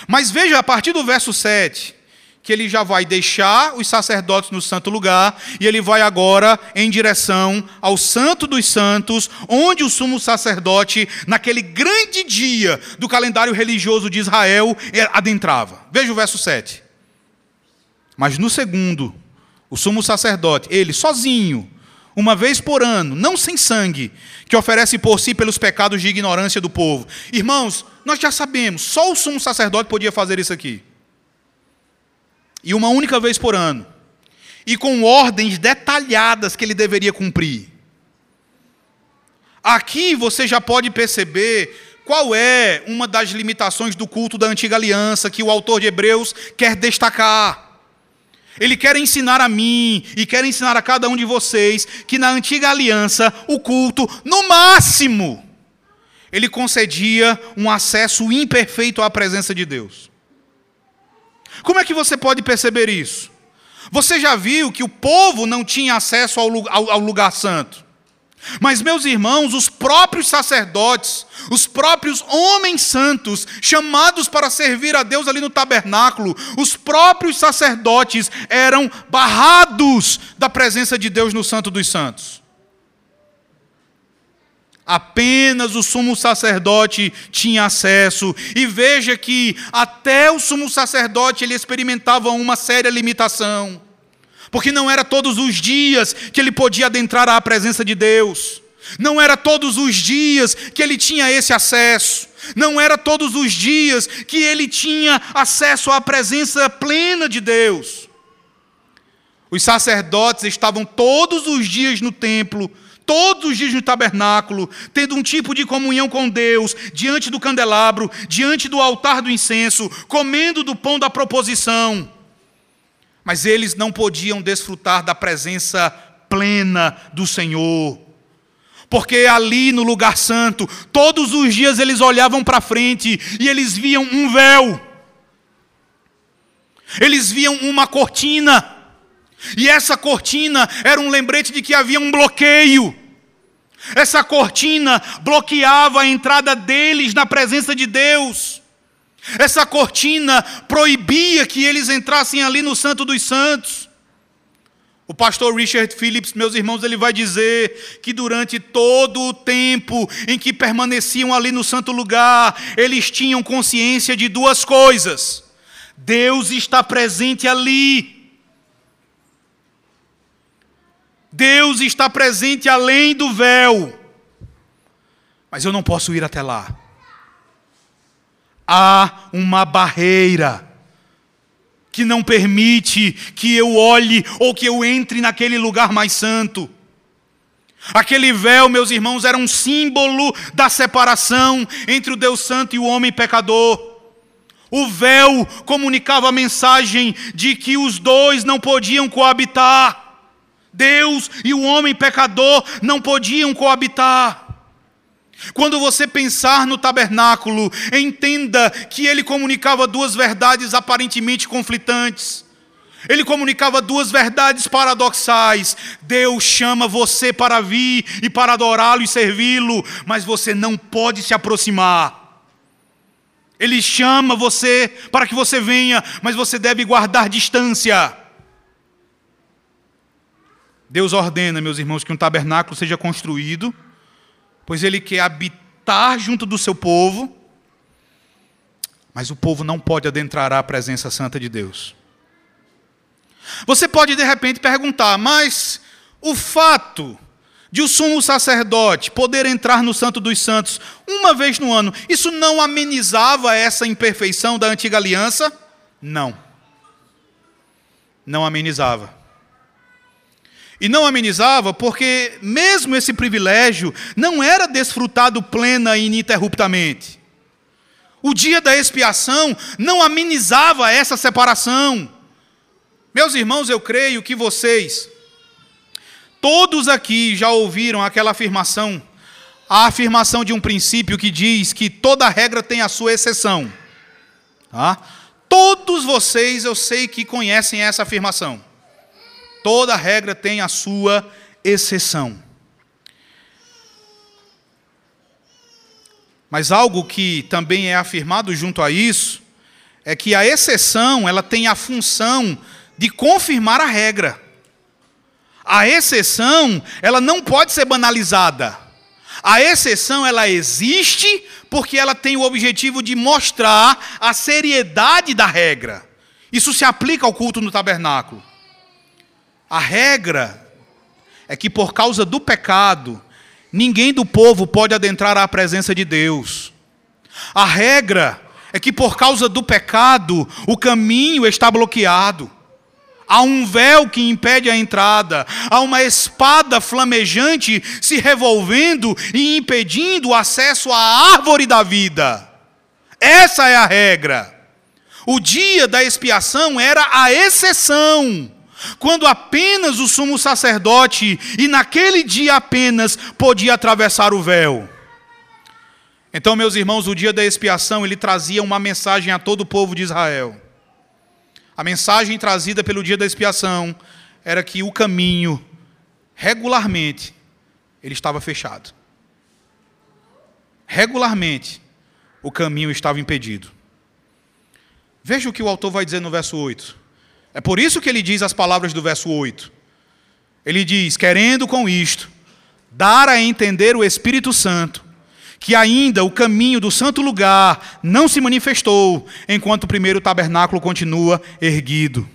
Mas veja a partir do verso 7, que ele já vai deixar os sacerdotes no santo lugar e ele vai agora em direção ao Santo dos Santos, onde o sumo sacerdote, naquele grande dia do calendário religioso de Israel, adentrava. Veja o verso 7. Mas no segundo, o sumo sacerdote, ele sozinho, uma vez por ano, não sem sangue, que oferece por si pelos pecados de ignorância do povo. Irmãos, nós já sabemos, só o sumo sacerdote podia fazer isso aqui e uma única vez por ano, e com ordens detalhadas que ele deveria cumprir. Aqui você já pode perceber qual é uma das limitações do culto da antiga aliança que o autor de Hebreus quer destacar. Ele quer ensinar a mim e quer ensinar a cada um de vocês que na antiga aliança o culto, no máximo, ele concedia um acesso imperfeito à presença de Deus. Como é que você pode perceber isso? Você já viu que o povo não tinha acesso ao, lugar santo. Mas, meus irmãos, os próprios sacerdotes, os próprios homens santos, chamados para servir a Deus ali no tabernáculo, os próprios sacerdotes eram barrados da presença de Deus no Santo dos Santos. Apenas o sumo sacerdote tinha acesso. E veja que até o sumo sacerdote ele experimentava uma séria limitação. Porque não era todos os dias que ele podia adentrar à presença de Deus. Não era todos os dias que ele tinha esse acesso. Não era todos os dias que ele tinha acesso à presença plena de Deus. Os sacerdotes estavam todos os dias no templo todos os dias no tabernáculo, tendo um tipo de comunhão com Deus, diante do candelabro, diante do altar do incenso, comendo do pão da proposição. Mas eles não podiam desfrutar da presença plena do Senhor. Porque ali no lugar santo, todos os dias eles olhavam para frente e eles viam um véu. Eles viam uma cortina. E essa cortina era um lembrete de que havia um bloqueio. Essa cortina bloqueava a entrada deles na presença de Deus. Essa cortina proibia que eles entrassem ali no Santo dos Santos. O pastor Richard Phillips, meus irmãos, ele vai dizer que durante todo o tempo em que permaneciam ali no santo lugar, eles tinham consciência de duas coisas: Deus está presente ali. Deus está presente além do véu. Mas eu não posso ir até lá. Há uma barreira que não permite que eu olhe ou que eu entre naquele lugar mais santo. Aquele véu, meus irmãos, era um símbolo da separação entre o Deus Santo e o homem pecador. O véu comunicava a mensagem de que os dois não podiam coabitar. Deus e o homem pecador não podiam coabitar. Quando você pensar no tabernáculo, entenda que ele comunicava duas verdades aparentemente conflitantes. Ele comunicava duas verdades paradoxais. Deus chama você para vir e para adorá-lo e servi-lo, mas você não pode se aproximar. Ele chama você para que você venha, mas você deve guardar distância. Deus ordena, meus irmãos, que um tabernáculo seja construído pois ele quer habitar junto do seu povo, mas o povo não pode adentrar à presença santa de Deus. Você pode de repente perguntar, mas o fato de o sumo sacerdote poder entrar no Santo dos Santos uma vez no ano, isso não amenizava essa imperfeição da antiga aliança? Não. Não amenizava. E não amenizava porque, mesmo esse privilégio, não era desfrutado plena e ininterruptamente. O dia da expiação não amenizava essa separação. Meus irmãos, eu creio que vocês, todos aqui já ouviram aquela afirmação, a afirmação de um princípio que diz que toda regra tem a sua exceção. Tá? Todos vocês eu sei que conhecem essa afirmação. Toda regra tem a sua exceção. Mas algo que também é afirmado junto a isso é que a exceção, ela tem a função de confirmar a regra. A exceção, ela não pode ser banalizada. A exceção, ela existe porque ela tem o objetivo de mostrar a seriedade da regra. Isso se aplica ao culto no tabernáculo. A regra é que por causa do pecado, ninguém do povo pode adentrar à presença de Deus. A regra é que por causa do pecado, o caminho está bloqueado. Há um véu que impede a entrada, há uma espada flamejante se revolvendo e impedindo o acesso à árvore da vida. Essa é a regra. O dia da expiação era a exceção quando apenas o sumo sacerdote, e naquele dia apenas, podia atravessar o véu. Então, meus irmãos, o dia da expiação, ele trazia uma mensagem a todo o povo de Israel. A mensagem trazida pelo dia da expiação era que o caminho, regularmente, ele estava fechado. Regularmente, o caminho estava impedido. Veja o que o autor vai dizer no verso 8. É por isso que ele diz as palavras do verso 8. Ele diz: querendo com isto dar a entender o Espírito Santo, que ainda o caminho do santo lugar não se manifestou, enquanto o primeiro tabernáculo continua erguido.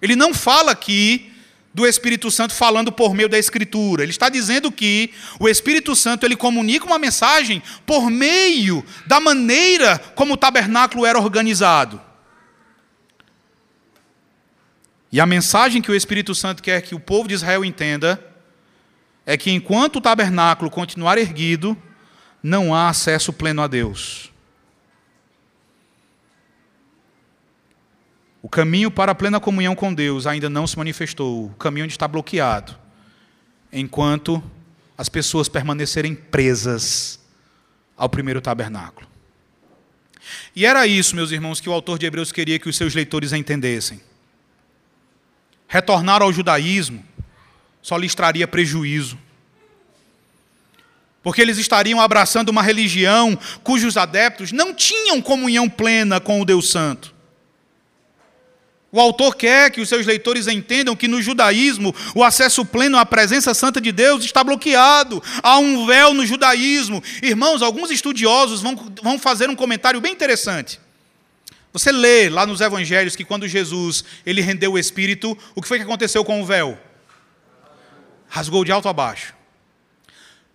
Ele não fala aqui do Espírito Santo falando por meio da Escritura. Ele está dizendo que o Espírito Santo ele comunica uma mensagem por meio da maneira como o tabernáculo era organizado. E a mensagem que o Espírito Santo quer que o povo de Israel entenda é que enquanto o tabernáculo continuar erguido, não há acesso pleno a Deus. O caminho para a plena comunhão com Deus ainda não se manifestou, o caminho está bloqueado. enquanto as pessoas permanecerem presas ao primeiro tabernáculo. E era isso, meus irmãos, que o autor de Hebreus queria que os seus leitores entendessem. Retornar ao judaísmo só lhes traria prejuízo. Porque eles estariam abraçando uma religião cujos adeptos não tinham comunhão plena com o Deus Santo. O autor quer que os seus leitores entendam que no judaísmo o acesso pleno à presença santa de Deus está bloqueado. Há um véu no judaísmo. Irmãos, alguns estudiosos vão, vão fazer um comentário bem interessante. Você lê lá nos evangelhos que quando Jesus ele rendeu o espírito, o que foi que aconteceu com o véu? Rasgou de alto a baixo.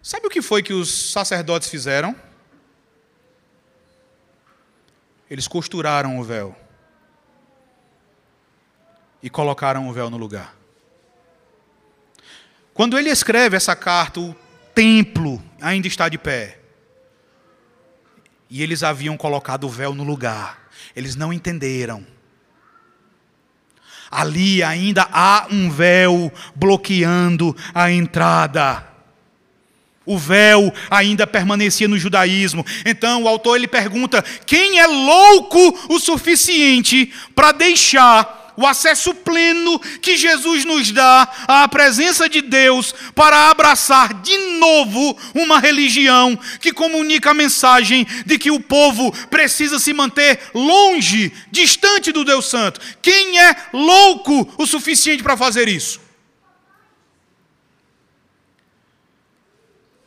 Sabe o que foi que os sacerdotes fizeram? Eles costuraram o véu e colocaram o véu no lugar. Quando ele escreve essa carta, o templo ainda está de pé. E eles haviam colocado o véu no lugar. Eles não entenderam. Ali ainda há um véu bloqueando a entrada. O véu ainda permanecia no judaísmo. Então o autor ele pergunta: quem é louco o suficiente para deixar o acesso pleno que Jesus nos dá à presença de Deus para abraçar de novo uma religião que comunica a mensagem de que o povo precisa se manter longe, distante do Deus Santo. Quem é louco o suficiente para fazer isso?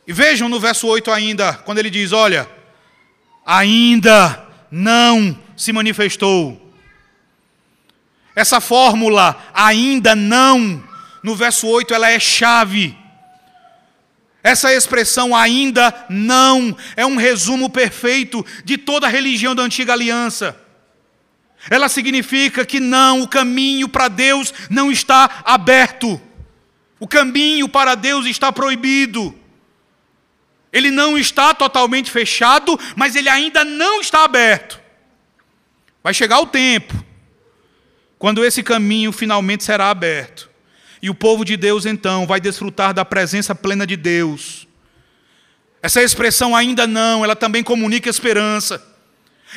E vejam no verso 8 ainda, quando ele diz: Olha, ainda não se manifestou essa fórmula ainda não, no verso 8, ela é chave. Essa expressão ainda não é um resumo perfeito de toda a religião da antiga aliança. Ela significa que não, o caminho para Deus não está aberto. O caminho para Deus está proibido. Ele não está totalmente fechado, mas ele ainda não está aberto. Vai chegar o tempo quando esse caminho finalmente será aberto, e o povo de Deus então vai desfrutar da presença plena de Deus. Essa expressão ainda não, ela também comunica esperança.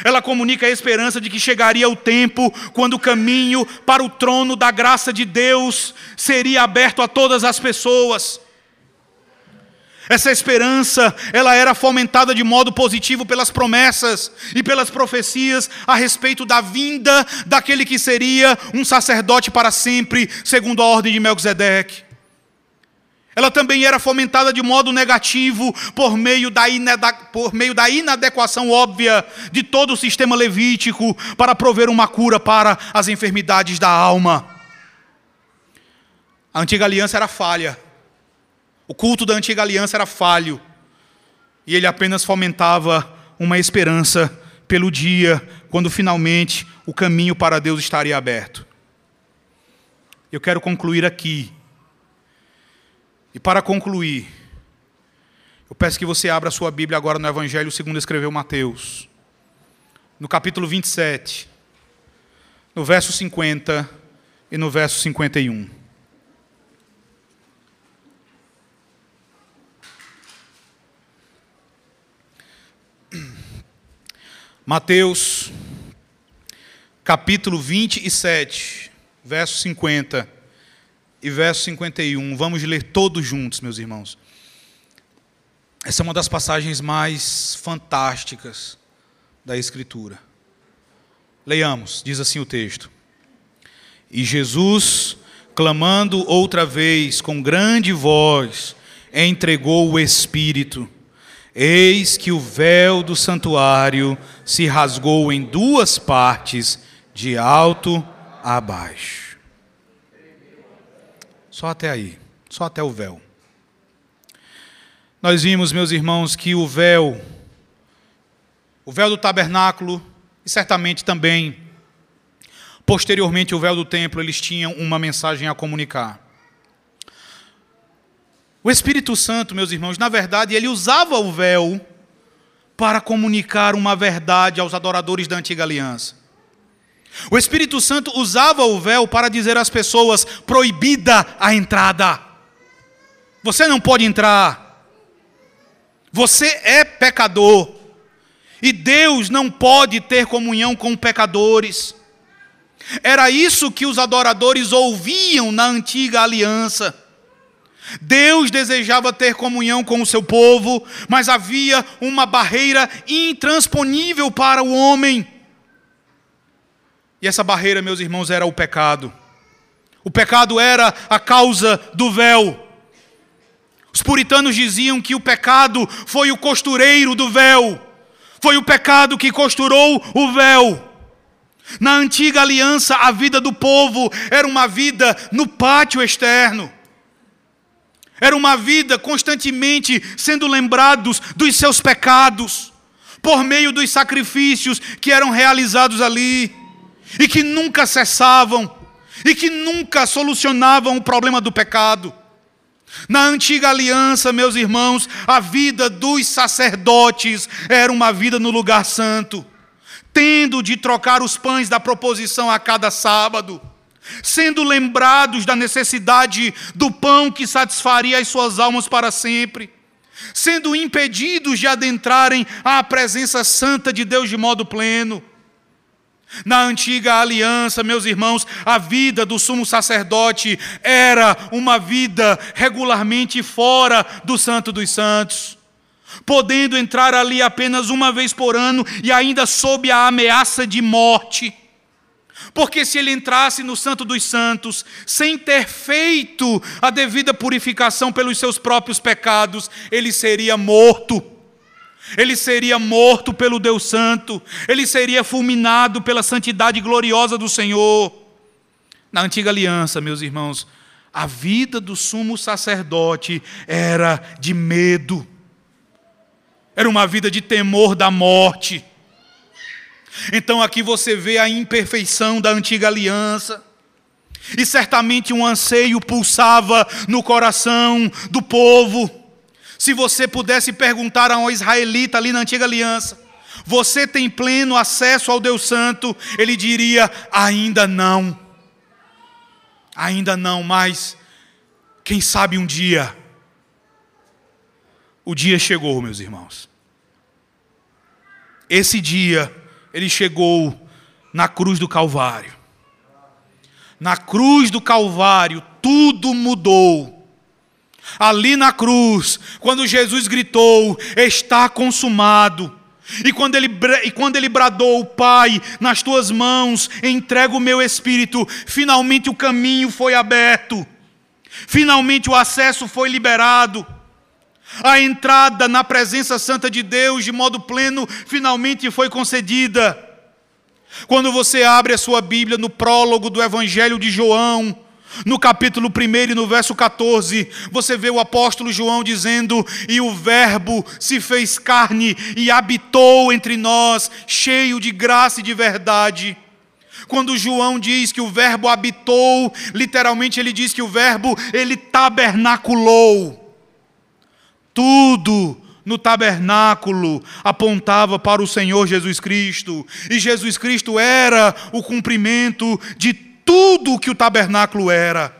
Ela comunica a esperança de que chegaria o tempo quando o caminho para o trono da graça de Deus seria aberto a todas as pessoas. Essa esperança, ela era fomentada de modo positivo pelas promessas e pelas profecias a respeito da vinda daquele que seria um sacerdote para sempre, segundo a ordem de Melquisedeque. Ela também era fomentada de modo negativo por meio, da por meio da inadequação óbvia de todo o sistema levítico para prover uma cura para as enfermidades da alma. A antiga aliança era falha. O culto da antiga aliança era falho. E ele apenas fomentava uma esperança pelo dia quando finalmente o caminho para Deus estaria aberto. Eu quero concluir aqui. E para concluir, eu peço que você abra a sua Bíblia agora no Evangelho segundo escreveu Mateus, no capítulo 27, no verso 50 e no verso 51. Mateus, capítulo 27, verso 50 e verso 51. Vamos ler todos juntos, meus irmãos. Essa é uma das passagens mais fantásticas da Escritura. Leiamos, diz assim o texto. E Jesus, clamando outra vez com grande voz, entregou o Espírito. Eis que o véu do santuário se rasgou em duas partes, de alto a baixo. Só até aí, só até o véu. Nós vimos, meus irmãos, que o véu, o véu do tabernáculo, e certamente também, posteriormente, o véu do templo, eles tinham uma mensagem a comunicar. O Espírito Santo, meus irmãos, na verdade, ele usava o véu para comunicar uma verdade aos adoradores da antiga aliança. O Espírito Santo usava o véu para dizer às pessoas: proibida a entrada. Você não pode entrar. Você é pecador. E Deus não pode ter comunhão com pecadores. Era isso que os adoradores ouviam na antiga aliança. Deus desejava ter comunhão com o seu povo, mas havia uma barreira intransponível para o homem. E essa barreira, meus irmãos, era o pecado. O pecado era a causa do véu. Os puritanos diziam que o pecado foi o costureiro do véu. Foi o pecado que costurou o véu. Na antiga aliança, a vida do povo era uma vida no pátio externo. Era uma vida constantemente sendo lembrados dos seus pecados, por meio dos sacrifícios que eram realizados ali, e que nunca cessavam, e que nunca solucionavam o problema do pecado. Na antiga aliança, meus irmãos, a vida dos sacerdotes era uma vida no lugar santo, tendo de trocar os pães da proposição a cada sábado, sendo lembrados da necessidade do pão que satisfaria as suas almas para sempre, sendo impedidos de adentrarem à presença santa de Deus de modo pleno na antiga aliança, meus irmãos, a vida do sumo sacerdote era uma vida regularmente fora do Santo dos Santos, podendo entrar ali apenas uma vez por ano e ainda sob a ameaça de morte. Porque se ele entrasse no Santo dos Santos sem ter feito a devida purificação pelos seus próprios pecados, ele seria morto ele seria morto pelo Deus Santo, ele seria fulminado pela santidade gloriosa do Senhor. Na antiga aliança, meus irmãos, a vida do sumo sacerdote era de medo, era uma vida de temor da morte. Então aqui você vê a imperfeição da antiga aliança. E certamente um anseio pulsava no coração do povo se você pudesse perguntar a um israelita ali na antiga aliança, você tem pleno acesso ao Deus Santo? Ele diria: ainda não. Ainda não, mas quem sabe um dia. O dia chegou, meus irmãos. Esse dia, ele chegou na cruz do Calvário. Na cruz do Calvário, tudo mudou ali na cruz, quando Jesus gritou: Está consumado. E quando ele, e quando ele bradou, Pai, nas tuas mãos entrego o meu espírito, finalmente o caminho foi aberto, finalmente o acesso foi liberado, a entrada na presença santa de Deus de modo pleno finalmente foi concedida. Quando você abre a sua Bíblia no prólogo do Evangelho de João, no capítulo 1 e no verso 14, você vê o apóstolo João dizendo: E o Verbo se fez carne e habitou entre nós, cheio de graça e de verdade. Quando João diz que o Verbo habitou, literalmente ele diz que o Verbo ele tabernaculou. Tudo no tabernáculo apontava para o Senhor Jesus Cristo, e Jesus Cristo era o cumprimento de tudo que o tabernáculo era.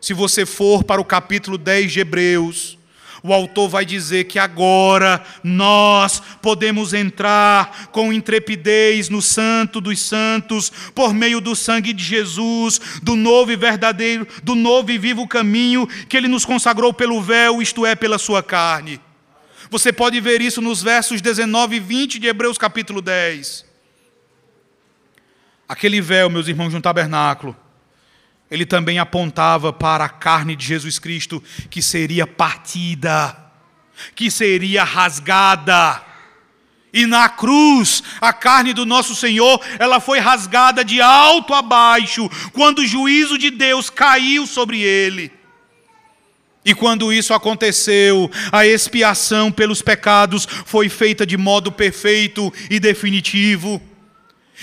Se você for para o capítulo 10 de Hebreus, o autor vai dizer que agora nós podemos entrar com intrepidez no Santo dos Santos, por meio do sangue de Jesus, do novo e verdadeiro, do novo e vivo caminho que ele nos consagrou pelo véu, isto é, pela sua carne. Você pode ver isso nos versos 19 e 20 de Hebreus capítulo 10. Aquele véu, meus irmãos, de um tabernáculo, ele também apontava para a carne de Jesus Cristo que seria partida, que seria rasgada. E na cruz, a carne do nosso Senhor, ela foi rasgada de alto a baixo, quando o juízo de Deus caiu sobre ele. E quando isso aconteceu, a expiação pelos pecados foi feita de modo perfeito e definitivo.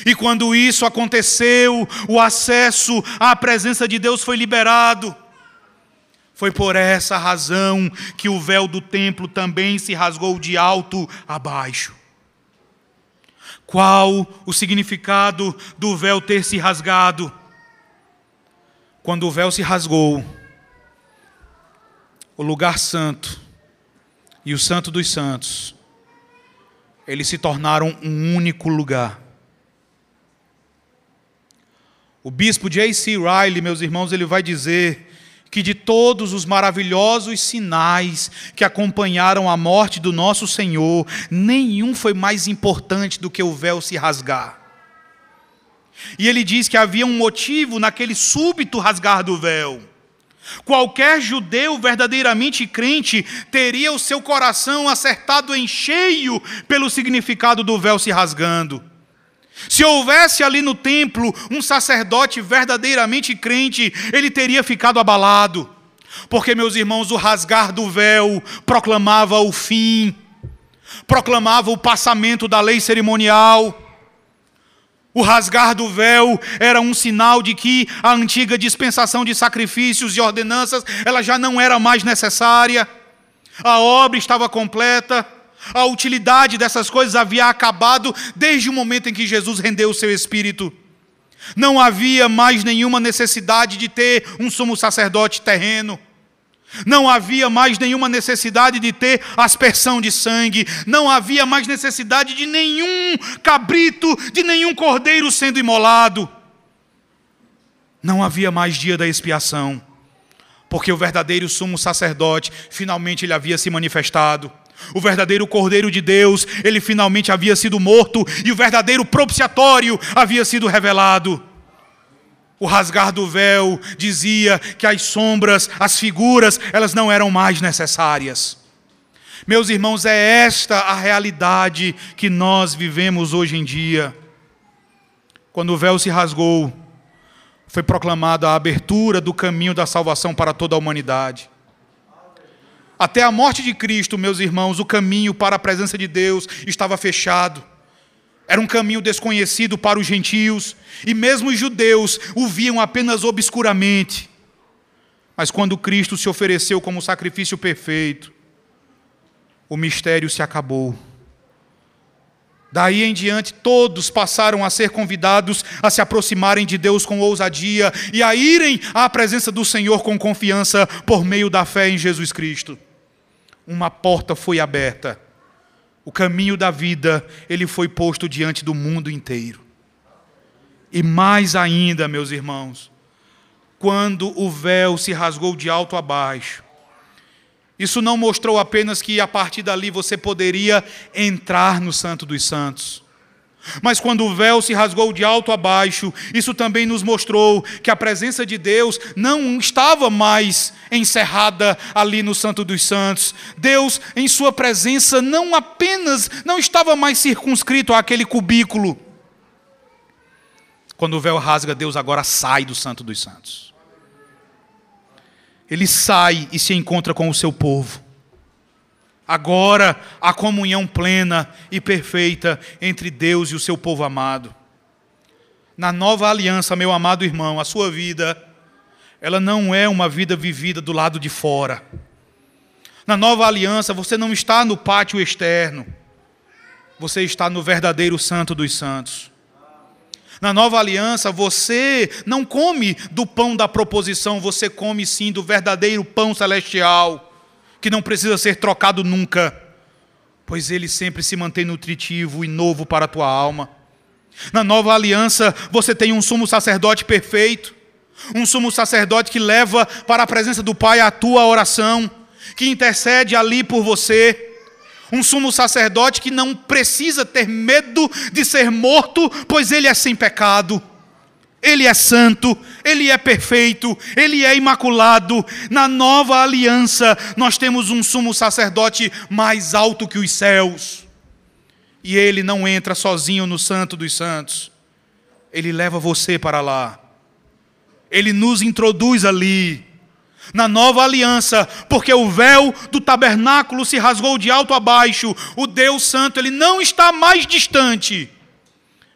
E quando isso aconteceu, o acesso à presença de Deus foi liberado. Foi por essa razão que o véu do templo também se rasgou de alto a baixo. Qual o significado do véu ter se rasgado? Quando o véu se rasgou, o lugar santo e o santo dos santos, eles se tornaram um único lugar. O bispo J.C. Riley, meus irmãos, ele vai dizer que de todos os maravilhosos sinais que acompanharam a morte do nosso Senhor, nenhum foi mais importante do que o véu se rasgar. E ele diz que havia um motivo naquele súbito rasgar do véu. Qualquer judeu verdadeiramente crente teria o seu coração acertado em cheio pelo significado do véu se rasgando. Se houvesse ali no templo um sacerdote verdadeiramente crente, ele teria ficado abalado. Porque, meus irmãos, o rasgar do véu proclamava o fim, proclamava o passamento da lei cerimonial. O rasgar do véu era um sinal de que a antiga dispensação de sacrifícios e ordenanças, ela já não era mais necessária. A obra estava completa. A utilidade dessas coisas havia acabado desde o momento em que Jesus rendeu o seu espírito. Não havia mais nenhuma necessidade de ter um sumo sacerdote terreno. Não havia mais nenhuma necessidade de ter aspersão de sangue. Não havia mais necessidade de nenhum cabrito, de nenhum cordeiro sendo imolado. Não havia mais dia da expiação, porque o verdadeiro sumo sacerdote finalmente ele havia se manifestado. O verdadeiro Cordeiro de Deus, ele finalmente havia sido morto e o verdadeiro propiciatório havia sido revelado. O rasgar do véu dizia que as sombras, as figuras, elas não eram mais necessárias. Meus irmãos, é esta a realidade que nós vivemos hoje em dia. Quando o véu se rasgou, foi proclamada a abertura do caminho da salvação para toda a humanidade. Até a morte de Cristo, meus irmãos, o caminho para a presença de Deus estava fechado. Era um caminho desconhecido para os gentios, e mesmo os judeus o viam apenas obscuramente. Mas quando Cristo se ofereceu como sacrifício perfeito, o mistério se acabou. Daí em diante, todos passaram a ser convidados a se aproximarem de Deus com ousadia e a irem à presença do Senhor com confiança por meio da fé em Jesus Cristo uma porta foi aberta. O caminho da vida, ele foi posto diante do mundo inteiro. E mais ainda, meus irmãos, quando o véu se rasgou de alto a baixo, isso não mostrou apenas que a partir dali você poderia entrar no Santo dos Santos. Mas quando o véu se rasgou de alto a baixo, isso também nos mostrou que a presença de Deus não estava mais encerrada ali no Santo dos Santos. Deus, em sua presença, não apenas não estava mais circunscrito àquele cubículo. Quando o véu rasga, Deus agora sai do Santo dos Santos. Ele sai e se encontra com o seu povo. Agora a comunhão plena e perfeita entre Deus e o seu povo amado. Na nova aliança, meu amado irmão, a sua vida, ela não é uma vida vivida do lado de fora. Na nova aliança, você não está no pátio externo, você está no verdadeiro Santo dos Santos. Na nova aliança, você não come do pão da proposição, você come sim do verdadeiro pão celestial que não precisa ser trocado nunca, pois ele sempre se mantém nutritivo e novo para a tua alma. Na nova aliança, você tem um sumo sacerdote perfeito, um sumo sacerdote que leva para a presença do Pai a tua oração, que intercede ali por você. Um sumo sacerdote que não precisa ter medo de ser morto, pois ele é sem pecado. Ele é santo, ele é perfeito, ele é imaculado. Na nova aliança, nós temos um sumo sacerdote mais alto que os céus. E ele não entra sozinho no Santo dos Santos. Ele leva você para lá. Ele nos introduz ali. Na nova aliança, porque o véu do tabernáculo se rasgou de alto a baixo, o Deus Santo, ele não está mais distante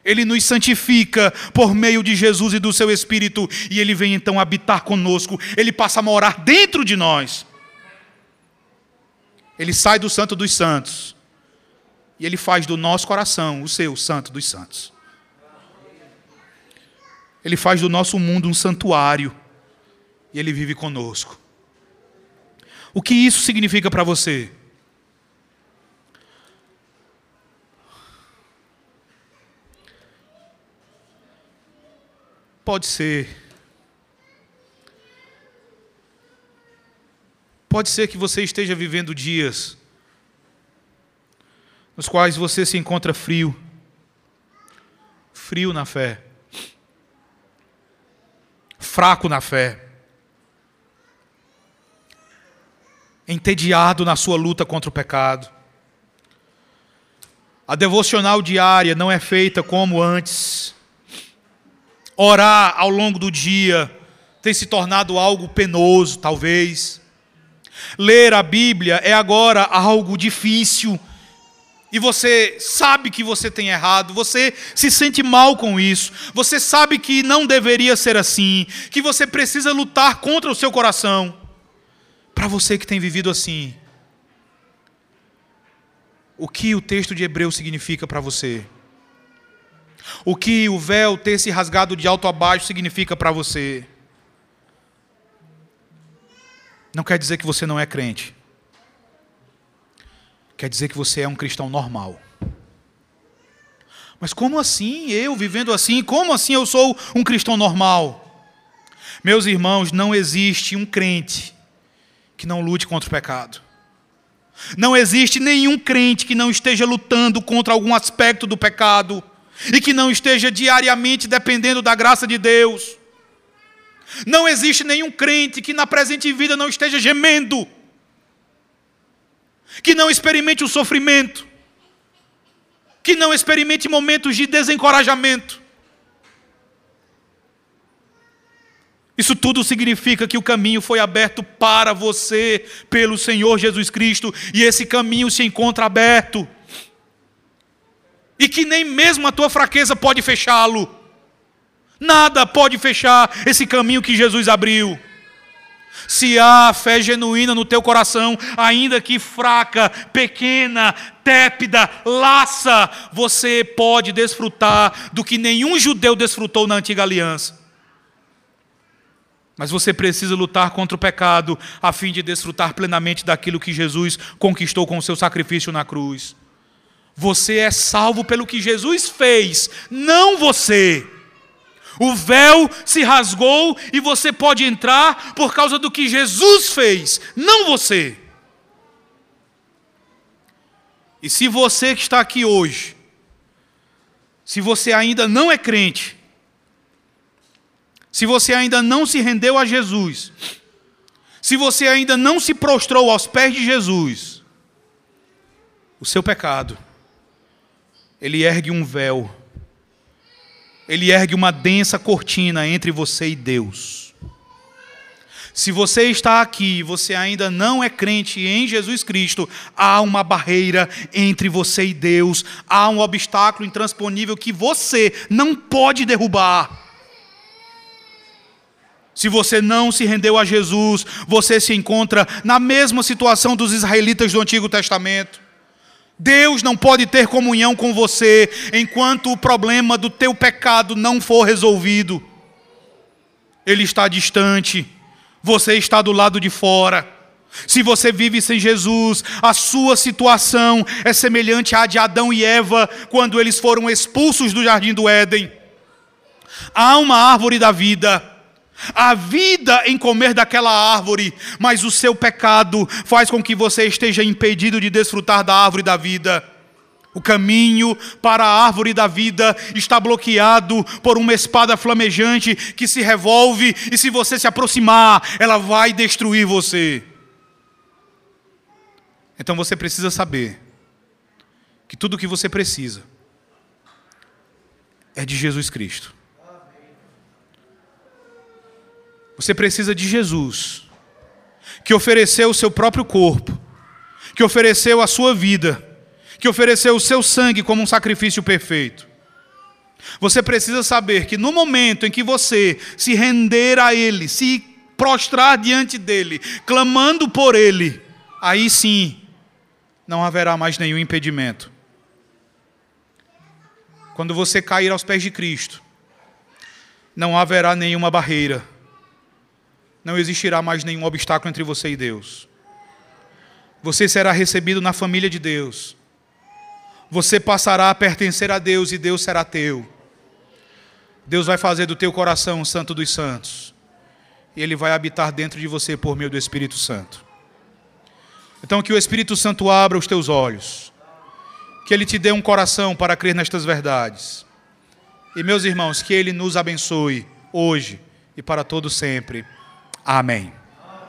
ele nos santifica por meio de Jesus e do seu Espírito, e ele vem então habitar conosco, ele passa a morar dentro de nós. Ele sai do Santo dos Santos, e ele faz do nosso coração o seu Santo dos Santos. Ele faz do nosso mundo um santuário, e ele vive conosco. O que isso significa para você? Pode ser. Pode ser que você esteja vivendo dias nos quais você se encontra frio. Frio na fé. Fraco na fé. Entediado na sua luta contra o pecado. A devocional diária não é feita como antes Orar ao longo do dia tem se tornado algo penoso, talvez. Ler a Bíblia é agora algo difícil. E você sabe que você tem errado, você se sente mal com isso, você sabe que não deveria ser assim, que você precisa lutar contra o seu coração. Para você que tem vivido assim, o que o texto de Hebreu significa para você? O que o véu ter se rasgado de alto a baixo significa para você? Não quer dizer que você não é crente. Quer dizer que você é um cristão normal. Mas como assim eu vivendo assim? Como assim eu sou um cristão normal? Meus irmãos, não existe um crente que não lute contra o pecado. Não existe nenhum crente que não esteja lutando contra algum aspecto do pecado e que não esteja diariamente dependendo da graça de Deus. Não existe nenhum crente que na presente vida não esteja gemendo, que não experimente o sofrimento, que não experimente momentos de desencorajamento. Isso tudo significa que o caminho foi aberto para você pelo Senhor Jesus Cristo, e esse caminho se encontra aberto e que nem mesmo a tua fraqueza pode fechá-lo. Nada pode fechar esse caminho que Jesus abriu. Se há fé genuína no teu coração, ainda que fraca, pequena, tépida, laça, você pode desfrutar do que nenhum judeu desfrutou na antiga aliança. Mas você precisa lutar contra o pecado a fim de desfrutar plenamente daquilo que Jesus conquistou com o seu sacrifício na cruz. Você é salvo pelo que Jesus fez, não você. O véu se rasgou e você pode entrar por causa do que Jesus fez, não você. E se você que está aqui hoje, se você ainda não é crente, se você ainda não se rendeu a Jesus, se você ainda não se prostrou aos pés de Jesus, o seu pecado ele ergue um véu, ele ergue uma densa cortina entre você e Deus. Se você está aqui e você ainda não é crente em Jesus Cristo, há uma barreira entre você e Deus, há um obstáculo intransponível que você não pode derrubar. Se você não se rendeu a Jesus, você se encontra na mesma situação dos israelitas do Antigo Testamento. Deus não pode ter comunhão com você enquanto o problema do teu pecado não for resolvido. Ele está distante, você está do lado de fora. Se você vive sem Jesus, a sua situação é semelhante à de Adão e Eva quando eles foram expulsos do jardim do Éden. Há uma árvore da vida a vida em comer daquela árvore, mas o seu pecado faz com que você esteja impedido de desfrutar da árvore da vida. O caminho para a árvore da vida está bloqueado por uma espada flamejante que se revolve, e se você se aproximar, ela vai destruir você. Então você precisa saber que tudo o que você precisa é de Jesus Cristo. Você precisa de Jesus, que ofereceu o seu próprio corpo, que ofereceu a sua vida, que ofereceu o seu sangue como um sacrifício perfeito. Você precisa saber que no momento em que você se render a Ele, se prostrar diante dEle, clamando por Ele, aí sim não haverá mais nenhum impedimento. Quando você cair aos pés de Cristo, não haverá nenhuma barreira não existirá mais nenhum obstáculo entre você e Deus. você será recebido na família de Deus. Você passará a pertencer a Deus e Deus será teu. Deus vai fazer do teu coração um santo dos santos. E ele vai habitar dentro de você por meio do Espírito Santo. Então que o Espírito Santo abra os teus olhos. Que ele te dê um coração para crer nestas verdades. E meus irmãos, que ele nos abençoe hoje e para todo sempre. Amém.